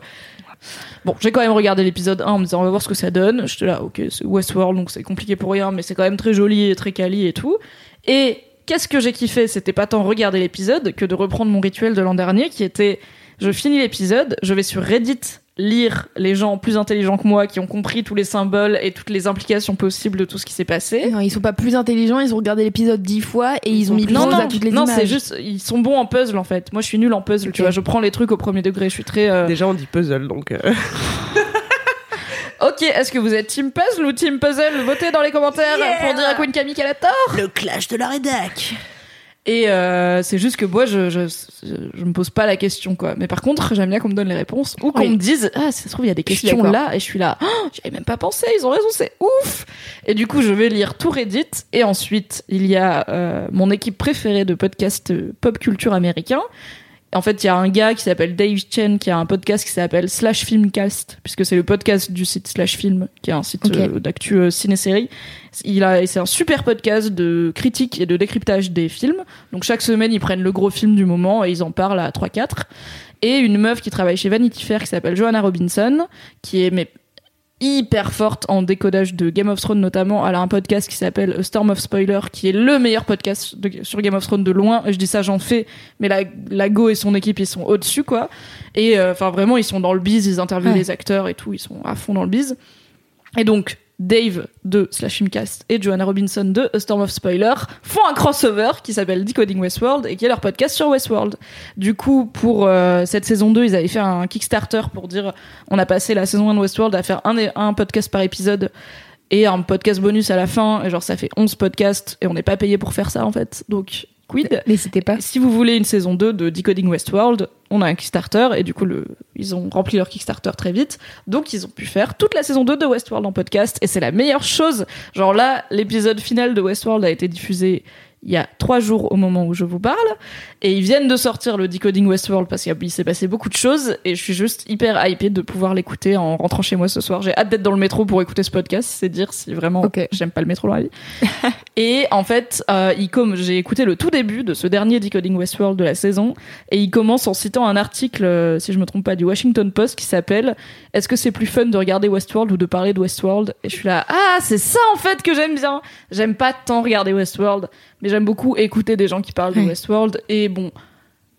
Bon, j'ai quand même regardé l'épisode 1 en me disant on va voir ce que ça donne. J'étais là, ok, c'est Westworld, donc c'est compliqué pour rien, mais c'est quand même très joli et très quali et tout. Et qu'est-ce que j'ai kiffé? C'était pas tant regarder l'épisode que de reprendre mon rituel de l'an dernier qui était je finis l'épisode, je vais sur Reddit lire les gens plus intelligents que moi qui ont compris tous les symboles et toutes les implications possibles de tout ce qui s'est passé.
Non, ils sont pas plus intelligents, ils ont regardé l'épisode dix fois et ils ont mis
Non,
pause
non,
à toutes les
non,
images.
c'est juste, ils sont bons en puzzle en fait. Moi, je suis nulle en puzzle, tu vois. Je prends les trucs au premier degré, je suis très. euh,
Déjà, on dit puzzle, donc. euh,
Ok, est-ce que vous êtes team puzzle ou team puzzle? Votez dans les commentaires pour dire à Queen Camille qu'elle a tort.
Le clash de la rédac.
Et euh, c'est juste que moi, je, je, je me pose pas la question, quoi. Mais par contre, j'aime bien qu'on me donne les réponses ou qu'on
Oui.
me dise, ah, ça se trouve, il y a des questions là, et je suis là, oh, j'y avais même pas pensé, ils ont raison, c'est ouf. Et du coup, je vais lire tout Reddit, et ensuite, il y a euh, mon équipe préférée de podcast euh, pop culture américain. En fait, il y a un gars qui s'appelle Dave Chen qui a un podcast qui s'appelle Slash Filmcast, puisque c'est le podcast du site Slash Film, qui est un site euh, d'actu euh, ciné-série. Il a, c'est un super podcast de critique et de décryptage des films. Donc chaque semaine, ils prennent le gros film du moment et ils en parlent à 3-4. Et une meuf qui travaille chez Vanity Fair qui s'appelle Joanna Robinson, qui est mais hyper forte en décodage de Game of Thrones notamment. Elle a un podcast qui s'appelle A Storm of Spoiler, qui est le meilleur podcast de- sur Game of Thrones de loin. Je dis ça, j'en fais, mais la, la Go et son équipe, ils sont au-dessus, quoi. Et euh, enfin, vraiment, ils sont dans le biz, ils interviewent
Ouais.
les acteurs et tout, ils sont à fond dans le biz. Et donc, Dave de Slash Filmcast et Joanna Robinson de A Storm of Spoiler font un crossover qui s'appelle Decoding Westworld et qui est leur podcast sur Westworld. Du coup, pour euh, cette saison 2, ils avaient fait un Kickstarter pour dire on a passé la saison 1 de Westworld à faire un, un podcast par épisode et un podcast bonus à la fin. Et genre, ça fait 11 podcasts et on n'est pas payé pour faire ça en fait. Donc, quid
c'était pas.
si vous voulez une saison 2 de Decoding Westworld, on a un Kickstarter et du coup le, ils ont rempli leur Kickstarter très vite. Donc ils ont pu faire toute la saison 2 de Westworld en podcast et c'est la meilleure chose. Genre là, l'épisode final de Westworld a été diffusé il y a trois jours au moment où je vous parle et ils viennent de sortir le Decoding Westworld parce qu'il s'est passé beaucoup de choses et je suis juste hyper hypée de pouvoir l'écouter en rentrant chez moi ce soir. J'ai hâte d'être dans le métro pour écouter ce podcast, c'est dire si vraiment j'aime pas le métro dans la vie. Et en fait, euh, il comme j'ai écouté le tout début de ce dernier Decoding Westworld de la saison, et il commence en citant un article, euh, si je me trompe pas, du Washington Post qui s'appelle Est-ce que c'est plus fun de regarder Westworld ou de parler de Westworld Et je suis là, ah, c'est ça en fait que j'aime bien. J'aime pas tant regarder Westworld, mais j'aime beaucoup écouter des gens qui parlent de. Westworld. Et bon.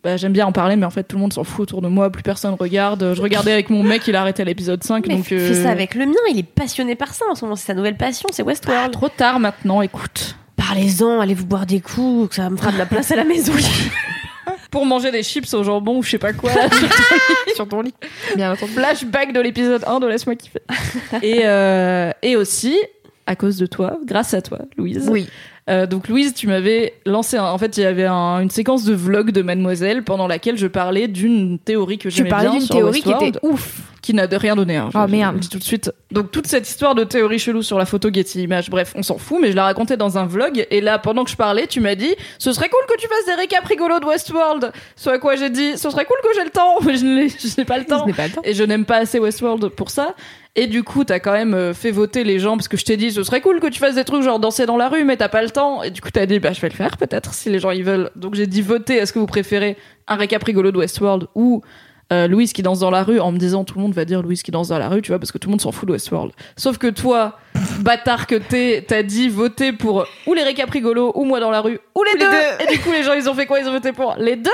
Bah, j'aime bien en parler, mais en fait, tout le monde s'en fout autour de moi, plus personne regarde. Je regardais avec mon mec, il a arrêté à l'épisode 5,
Mais
donc.
fais
euh,
ça avec le mien, il est passionné par ça en ce moment, c'est sa nouvelle passion, c'est Westworld.
Trop tard maintenant, écoute.
Parlez-en, allez vous boire des coups, ça me fera de la place à la maison.
Pour manger des chips au jambon ou je sais pas quoi.
Sur ton lit. Bien entendu.
flashback de l'épisode 1 de Laisse-moi kiffer. et, euh, et aussi, à cause de toi, grâce à toi, Louise.
Oui.
Euh, donc Louise, tu m'avais lancé, un- en fait, il y avait un- une séquence de vlog de Mademoiselle pendant laquelle je parlais d'une théorie que
Tu
j'aimais
parlais
bien
d'une
sur
théorie qui était ouf.
Qui n'a de rien donné. Hein,
Oh,
je-
merde.
je le dis tout de suite. Donc toute cette histoire de théorie chelou sur la photo Getty Images, bref, on s'en fout, mais je la racontais dans un vlog. Et là, pendant que je parlais, tu m'as dit, ce serait cool que tu fasses des récaps rigolos de Westworld. À quoi j'ai dit, ce serait cool que j'ai le temps, mais je n'ai pas le temps.
Pas le temps.
Et je n'aime pas assez Westworld pour ça. Et du coup, t'as quand même euh, fait voter les gens parce que je t'ai dit, ce serait cool que tu fasses des trucs genre danser dans la rue, mais t'as pas le temps. Et du coup, t'as dit, bah, je vais le faire peut-être si les gens ils veulent. Donc j'ai dit voter. Est-ce que vous préférez un récap rigolo de Westworld ou euh, Louise qui danse dans la rue en me disant tout le monde va dire Louise qui danse dans la rue, tu vois, parce que tout le monde s'en fout de Westworld. Sauf que toi, bâtard que t'es, t'as dit voter pour ou les récaprigolos ou moi dans la rue ou les, deux.
deux.
Et du coup, les gens, ils ont fait quoi? Ils ont voté pour les deux?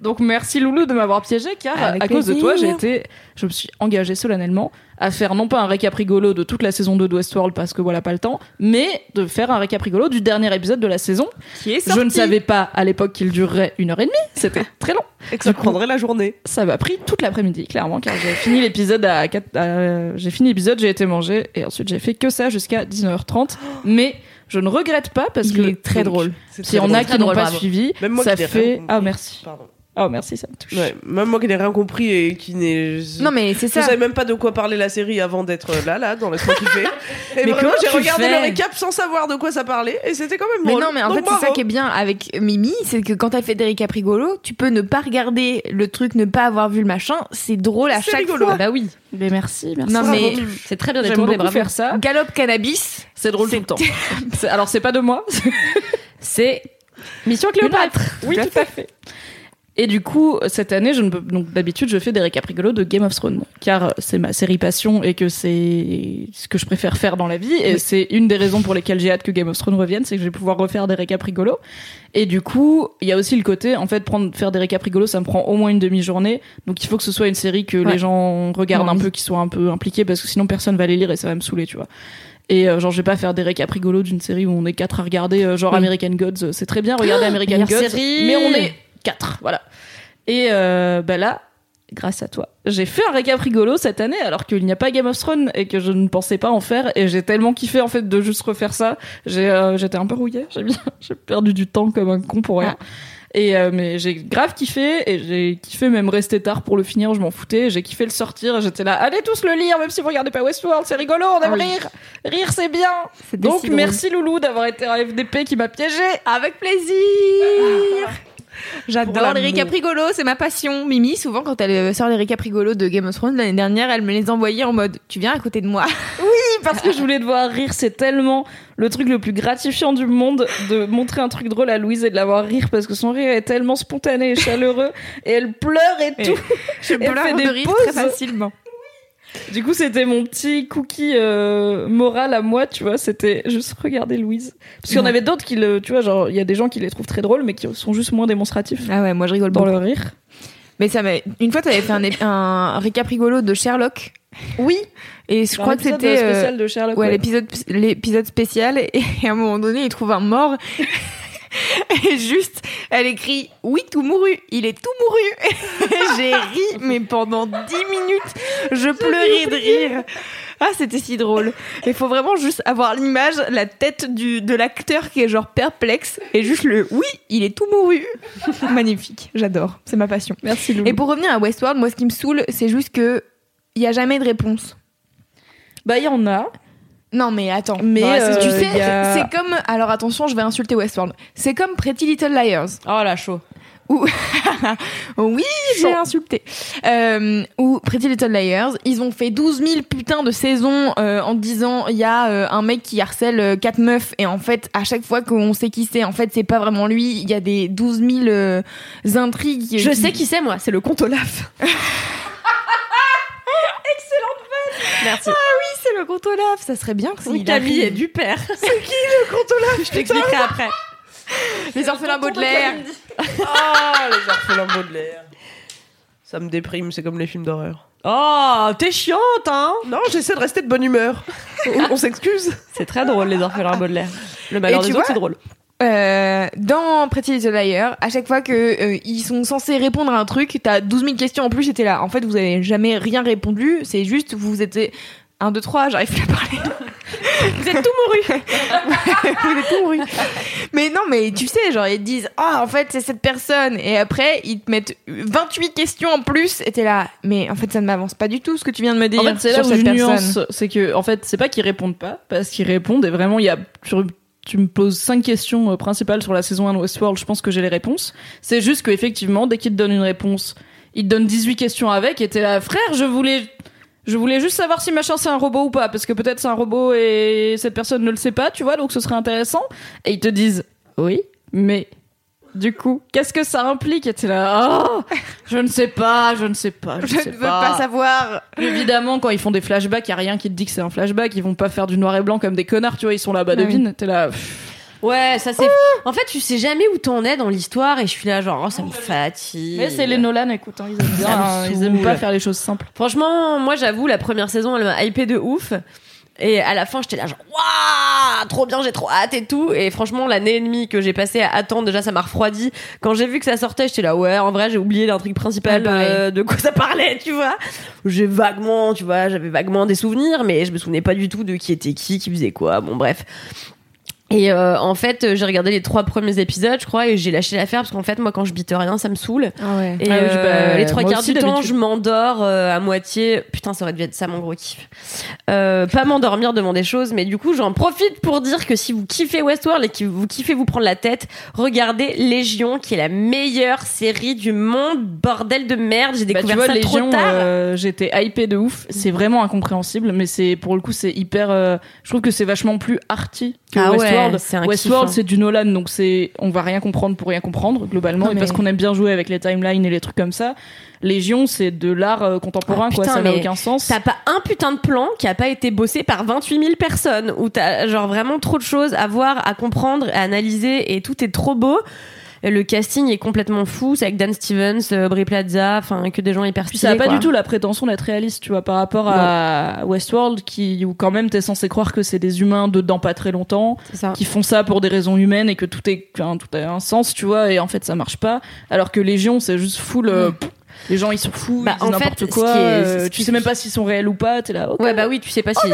Donc merci Loulou de m'avoir piégé car
Avec
à cause de toi, j'ai été, je me suis engagée solennellement à faire non pas un récaprigolo de toute la saison 2 de Westworld parce que voilà pas le temps, mais de faire un récaprigolo du dernier épisode de la saison.
Qui est
Je ne savais pas à l'époque qu'il durerait une heure et demie. C'était très long.
Et que ça prendrait la journée.
Ça m'a pris toute l'après-midi, clairement, car j'ai fini l'épisode à, 4 à- j'ai fini l'épisode, j'ai été manger et ensuite j'ai fait que ça jusqu'à 19h30. Mais je ne regrette pas parce
Il
que
est très drôle.
C'est
en
très
a qui n'ont pas
bravo.
suivi,
Même moi
ça fait. Ah merci.
Pardon.
Oh merci, ça me touche.
Ouais, même moi qui n'ai rien compris et qui n'ai.
Non, mais c'est
Je
ça.
savais même pas de quoi parler la série avant d'être là, là, dans Laisse-moi kiffer. Et
Mais
vraiment,
comment
j'ai regardé le récap sans savoir de quoi ça parlait et c'était quand même
Mais
drôle.
non, mais en
Donc,
fait, c'est ça qui est bien avec Mimi, c'est que quand t'as fait des récaprigolos, tu peux ne pas regarder le truc, ne pas avoir vu le machin, c'est drôle à chaque
rigolo.
fois.
Bah oui,
Mais merci, merci.
Non, mais
c'est très bien détourné, bravo.
faire ça.
Galop cannabis,
C'est drôle tout le temps. Alors c'est pas de moi.
C'est Mission Cléopâtre.
Oui, tout à fait. Et du coup, cette année, je ne peux, donc d'habitude, je fais des récaprigolos de Game of Thrones, car c'est ma série passion et que c'est ce que je préfère faire dans la vie. Et c'est une des raisons pour lesquelles j'ai hâte que Game of Thrones revienne, c'est que je vais pouvoir refaire des récaprigolos. Et du coup, il y a aussi le côté, en fait, prendre, faire des récaprigolos, ça me prend au moins une demi-journée. Donc il faut que ce soit une série que
Ouais.
les gens regardent
Ouais,
un peu, qui soient un peu impliqués, parce que sinon personne va les lire et ça va me saouler, tu vois. Et euh, genre, je vais pas faire des récaprigolos d'une série où on est quatre à regarder, euh, genre
Oui.
American Gods. C'est très bien, regarder American
meilleure
Gods.
série.
Mais on est quatre, voilà. Et euh, bah là, grâce à toi, j'ai fait un récap rigolo cette année alors qu'il n'y a pas Game of Thrones et que je ne pensais pas en faire. Et j'ai tellement kiffé en fait de juste refaire ça. J'ai, euh, j'étais un peu rouillée. J'ai, bien- j'ai perdu du temps comme un con pour rien. Et euh, mais j'ai grave kiffé et j'ai kiffé même rester tard pour le finir, je m'en foutais. J'ai kiffé le sortir, j'étais là, allez tous le lire, même si vous regardez pas Westworld, c'est rigolo, on aime
Oui.
rire, rire c'est bien. Donc merci Loulou d'avoir été un FDP qui m'a piégé.
Avec plaisir J'adore les récaprigolos, c'est ma passion. Mimi, souvent quand elle euh, sort les récaprigolos de Game of Thrones l'année dernière, elle me les envoyait en mode Tu viens à côté de moi
parce que je voulais devoir rire. C'est tellement le truc le plus gratifiant du monde de montrer un truc drôle à Louise et de la voir rire parce que son rire est tellement spontané et chaleureux et elle pleure et
Et
tout.
Je
Elle
pleure
fait des
de rire
pauses.
très facilement.
Du coup, c'était mon petit cookie euh, moral à moi, tu vois. C'était juste regarder Louise. Parce qu'il y en avait d'autres qui le, tu vois, genre, il y a des gens qui les trouvent très drôles mais qui sont juste moins démonstratifs
Ah ouais, moi je rigole
dans
beaucoup.
le rire.
Mais ça m'a. Une fois, t'avais fait un, ép- un récaprigolo de Sherlock.
Oui.
Et je crois que c'était. euh,
spécial de Sherlock.
Ouais,
ouais.
l'épisode l'épisode spécial et à un moment donné il trouve un mort et juste elle écrit oui tout mouru. Il est tout mouru. J'ai ri mais pendant 10 minutes. Je pleurais de rire. Ah c'était si drôle. Il faut vraiment juste avoir l'image la tête du de l'acteur qui est genre perplexe et juste le oui il est tout mouru. Magnifique. J'adore. C'est ma passion.
Merci Loulou.
et pour revenir à Westworld moi ce qui me saoule c'est juste que il y a jamais de réponse.
Bah, il y en a.
non mais attends,
Mais,
c'est- tu
euh,
sais,
a-
c'est comme alors attention, je vais insulter Westworld. C'est comme Pretty Little Liars.
Oh la chaud.
Oui, j'ai insulté. Euh, ou Pretty Little Liars, ils ont fait 12 000 putains de saisons euh, en disant il y a euh, un mec qui harcèle euh, quatre meufs et en fait à chaque fois qu'on sait qui c'est, en fait c'est pas vraiment lui. Il y a des 12 000 euh, intrigues.
Je sais qui c'est moi, c'est le compte Olaf. Merci.
Oui, c'est le compte Olaf. Ça serait bien que
Oui, Camille est du père. C'est qui le compte Olaf Je t'expliquerai après.
Les orphelins Baudelaire.
Ah, les orphelins Baudelaire. Ça me déprime, c'est comme les films d'horreur.
Oh, t'es chiante, hein
Non, j'essaie de rester de bonne humeur. On, on s'excuse.
C'est très drôle, les orphelins Baudelaire. Le malheur
Et tu
des
vois,
autres, c'est drôle.
Euh, dans Pretty Little Liars, à chaque fois que euh, ils sont censés répondre à un truc, t'as 12 000 questions en plus et t'es là. En fait, vous avez jamais rien répondu. C'est juste, vous êtes 1, 2, 3, j'arrive plus à parler. vous êtes tout mouru. vous êtes tout mouru. Mais non, mais tu sais, genre, ils te disent, ah, en fait, c'est cette personne. Et après, ils te mettent 28 questions en plus et t'es là. Mais en fait, ça ne m'avance pas du tout ce que tu viens de me dire
En fait, c'est là où
cette
je nuance. C'est que, en fait, c'est pas qu'ils répondent pas, parce qu'ils répondent, et vraiment, il y a, tu me poses cinq questions euh, principales sur la saison 1 de Westworld, je pense que j'ai les réponses. C'est juste qu'effectivement, dès qu'ils te donnent une réponse, ils te donnent 18 questions avec, et t'es là, frère, je voulais, je voulais juste savoir si machin c'est un robot ou pas, parce que peut-être c'est un robot et cette personne ne le sait pas, tu vois, donc ce serait intéressant. Et ils te disent, oui, mais Du coup, qu'est-ce que ça implique Et t'es là, oh, je ne sais pas, je ne sais pas, je,
Je
ne
ne
sais
veux pas savoir.
Évidemment, quand ils font des flashbacks, y a rien qui te dit que c'est un flashback. Ils vont pas faire du noir et blanc comme des connards, tu vois. Ils sont là, bah
Ah oui.
devine. T'es là. pff.
Ouais, ça c'est. En fait, tu sais jamais où t'en es dans l'histoire et je suis là genre oh, ça me fatigue.
Mais c'est les Nolan, écoute, hein, ils aiment bien. Hein, ils aiment pas faire les choses simples.
Franchement, moi j'avoue la première saison elle m'a hypé de ouf. Et à la fin, j'étais là genre waouh, trop bien, j'ai trop hâte et tout. Et franchement, l'année et demie que j'ai passé à attendre, déjà ça m'a refroidi. Quand j'ai vu que ça sortait, j'étais là ouais, en vrai, j'ai oublié l'intrigue principale euh, de quoi ça parlait, tu vois. J'ai vaguement, tu vois, j'avais vaguement des souvenirs, mais je me souvenais pas du tout de qui était qui, qui faisait quoi. Bon bref. Et euh, en fait, j'ai regardé les trois premiers épisodes, je crois, et j'ai lâché l'affaire parce qu'en fait, moi, quand je bite rien, ça me saoule. Et
Ah oui,
euh,
bah,
les trois quarts
aussi,
du temps, je m'endors euh, à moitié. Putain, ça aurait dû être ça mon gros kiff. Euh, pas m'endormir devant des choses, mais du coup, j'en profite pour dire que si vous kiffez Westworld et que vous kiffez vous prendre la tête, regardez Légion, qui est la meilleure série du monde. Bordel de merde, j'ai
Bah, tu
découvert
vois,
ça trop
Légion,
tard.
euh, j'étais hypée de ouf. C'est vraiment incompréhensible, mais c'est pour le coup, c'est hyper. euh, je trouve que c'est vachement plus arty que
Ah ouais,
Westworld.
hein.
c'est du Nolan, donc c'est on va rien comprendre pour rien comprendre globalement,
Non,
et
mais-
parce qu'on aime bien jouer avec les timelines et les trucs comme ça. Légion, c'est de l'art euh, contemporain,
Ah,
quoi.
putain,
Ça n'a aucun sens.
T'as pas un putain de plan qui a pas été bossé par 28 000 personnes, où t'as genre vraiment trop de choses à voir, à comprendre, à analyser, et tout est trop beau. Le casting est complètement fou, c'est avec Dan Stevens, euh, Brie Plaza, enfin que des gens hyper stylés.
ça a pas
quoi.
du tout la prétention d'être réaliste, tu vois, par rapport à Westworld, qui où quand même t'es censé croire que c'est des humains dedans pas très longtemps, qui font ça pour des raisons humaines et que tout est enfin, tout a un sens, tu vois, et en fait ça marche pas. Alors que Légion, c'est juste full. euh, les gens ils sont fous,
Bah,
ils disent n'importe quoi.
qui est-
euh, tu sais même pas s'ils sont réels ou pas. T'es là.
Ouais, bah oui, tu sais pas si.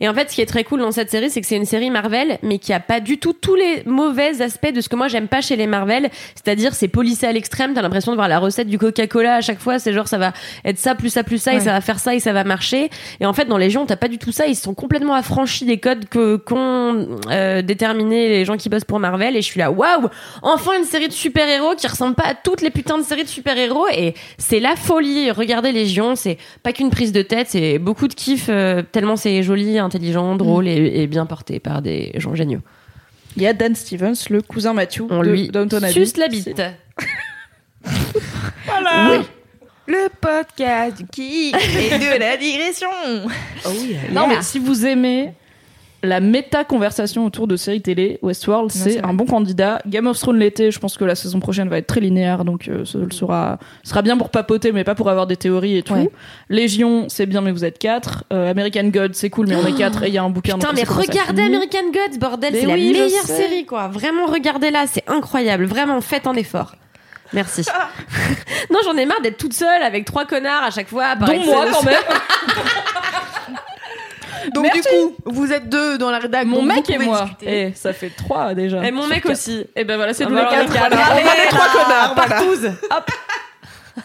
Et en fait, ce qui est très cool dans cette série, c'est que c'est une série Marvel, mais qui a pas du tout tous les mauvais aspects de ce que moi j'aime pas chez les Marvel. C'est-à-dire, c'est policé à l'extrême. T'as l'impression de voir la recette du Coca-Cola à chaque fois. C'est genre, ça va être ça, plus ça, plus ça, et ça va faire ça, et ça va marcher. Et en fait, dans Légion, t'as pas du tout ça. Ils sont complètement affranchis des codes que, qu'ont euh, déterminés les gens qui bossent pour Marvel. Et je suis là, waouh! Enfin, une série de super-héros qui ressemble pas à toutes les putains de séries de super-héros. Et c'est la folie. Regardez Légion, c'est pas qu'une prise de tête, c'est beaucoup de kiff, euh, tellement c'est joli, intelligent, drôle et, et bien porté par des gens géniaux.
Il y a Dan Stevens, le cousin Matthew
On
de
lui
Downton Abbey.
suce la bite.
Le podcast du qui et de la digression.
Non, mais si vous aimez la méta-conversation autour de séries télé, Westworld,
c'est
un bon candidat. Game of Thrones l'été, je pense que la saison prochaine va être très linéaire, donc euh, ce ce sera, sera bien pour papoter, mais pas pour avoir des théories et tout.
Ouais.
Légion, c'est bien, mais vous êtes quatre. Euh, American God, c'est cool, mais on est quatre et il y a un bouquin.
Putain, mais regardez. American Gods, bordel, c'est la
oui, je
meilleure série, quoi. Vraiment, regardez-la, c'est incroyable. Vraiment, faites un effort. Merci. non, j'en ai marre d'être toute seule avec trois connards à chaque fois.
Dont moi, quand même.
Donc du coup, vous êtes deux dans la rédac.
Mon mec et moi.
discuter.
Et ça fait trois déjà.
Et mon mec
quatre.
aussi.
Et ben voilà, c'est nous les quatre. On les trois connards.
partouze.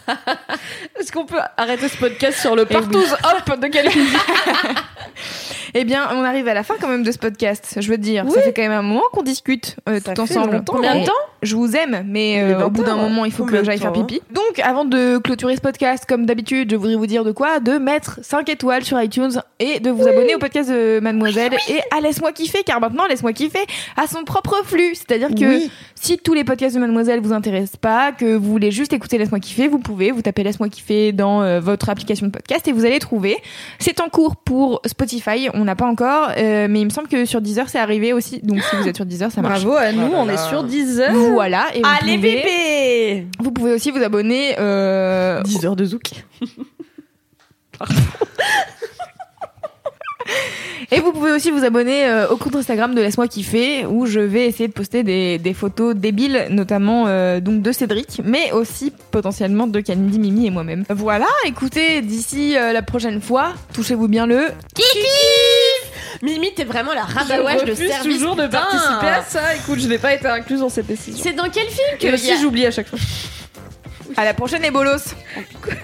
Est-ce qu'on peut arrêter ce podcast sur le partouze hop de Kalindi
Eh bien, on arrive à la fin quand même de ce podcast. Je veux dire, ça fait quand même un moment qu'on discute euh, tout ensemble.
Combien de temps
Je vous aime, mais euh, au bout d'un
20 heures.
moment, il faut que j'aille faire pipi. Donc, avant de clôturer ce podcast, comme d'habitude, je voudrais vous dire de quoi? De mettre 5 étoiles sur iTunes et de vous abonner au podcast de Mademoiselle et à Laisse-moi kiffer, car maintenant, Laisse-moi kiffer à son propre flux. C'est-à-dire que si tous les podcasts de Mademoiselle vous intéressent pas, que vous voulez juste écouter Laisse-moi kiffer, vous pouvez, vous tapez Laisse-moi kiffer dans euh, votre application de podcast et vous allez trouver. C'est en cours pour Spotify, on n'a pas encore, euh, mais il me semble que sur Deezer c'est arrivé aussi. Donc si vous êtes sur Deezer, ça marche.
Bravo à nous, on est sur 10 heures.
Voilà. Et vous
Allez,
pouvez,
bébé
vous pouvez aussi vous abonner. Euh,
10 heures de zouk.
Et vous pouvez aussi vous abonner euh, au compte Instagram de Laisse-moi kiffer où je vais essayer de poster des, des photos débiles, notamment euh, donc de Cédric, mais aussi potentiellement de Kalindi, Mimi et moi-même. Voilà, écoutez, d'ici euh, la prochaine fois, touchez-vous bien le.
Mimi, t'es vraiment la rabat-wesh de service.
toujours de
putain.
participer à ça? Écoute, je n'ai pas été incluse dans cette décision.
C'est dans quel film que
Et
a-
aussi, j'oublie à chaque fois.
À la prochaine, les bolos!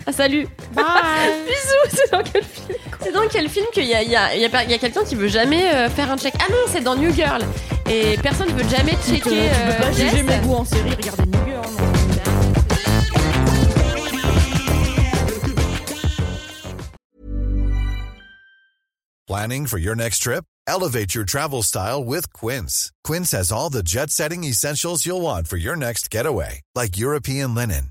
Ah, salut.
Bisous, c'est dans quel film
C'est dans quel film qu'il y a, il y a, il y a, pas- il y a quelqu'un qui veut jamais euh, faire un check Ah non, c'est dans New Girl. Et personne ne veut jamais checker.
Tu peux pas
euh,
juger mes goûts en série, regardez New Girl. non.
Planning for your next trip? Elevate your travel style with Quince. Quince has all the jet setting essentials you'll want for your next getaway, like European linen,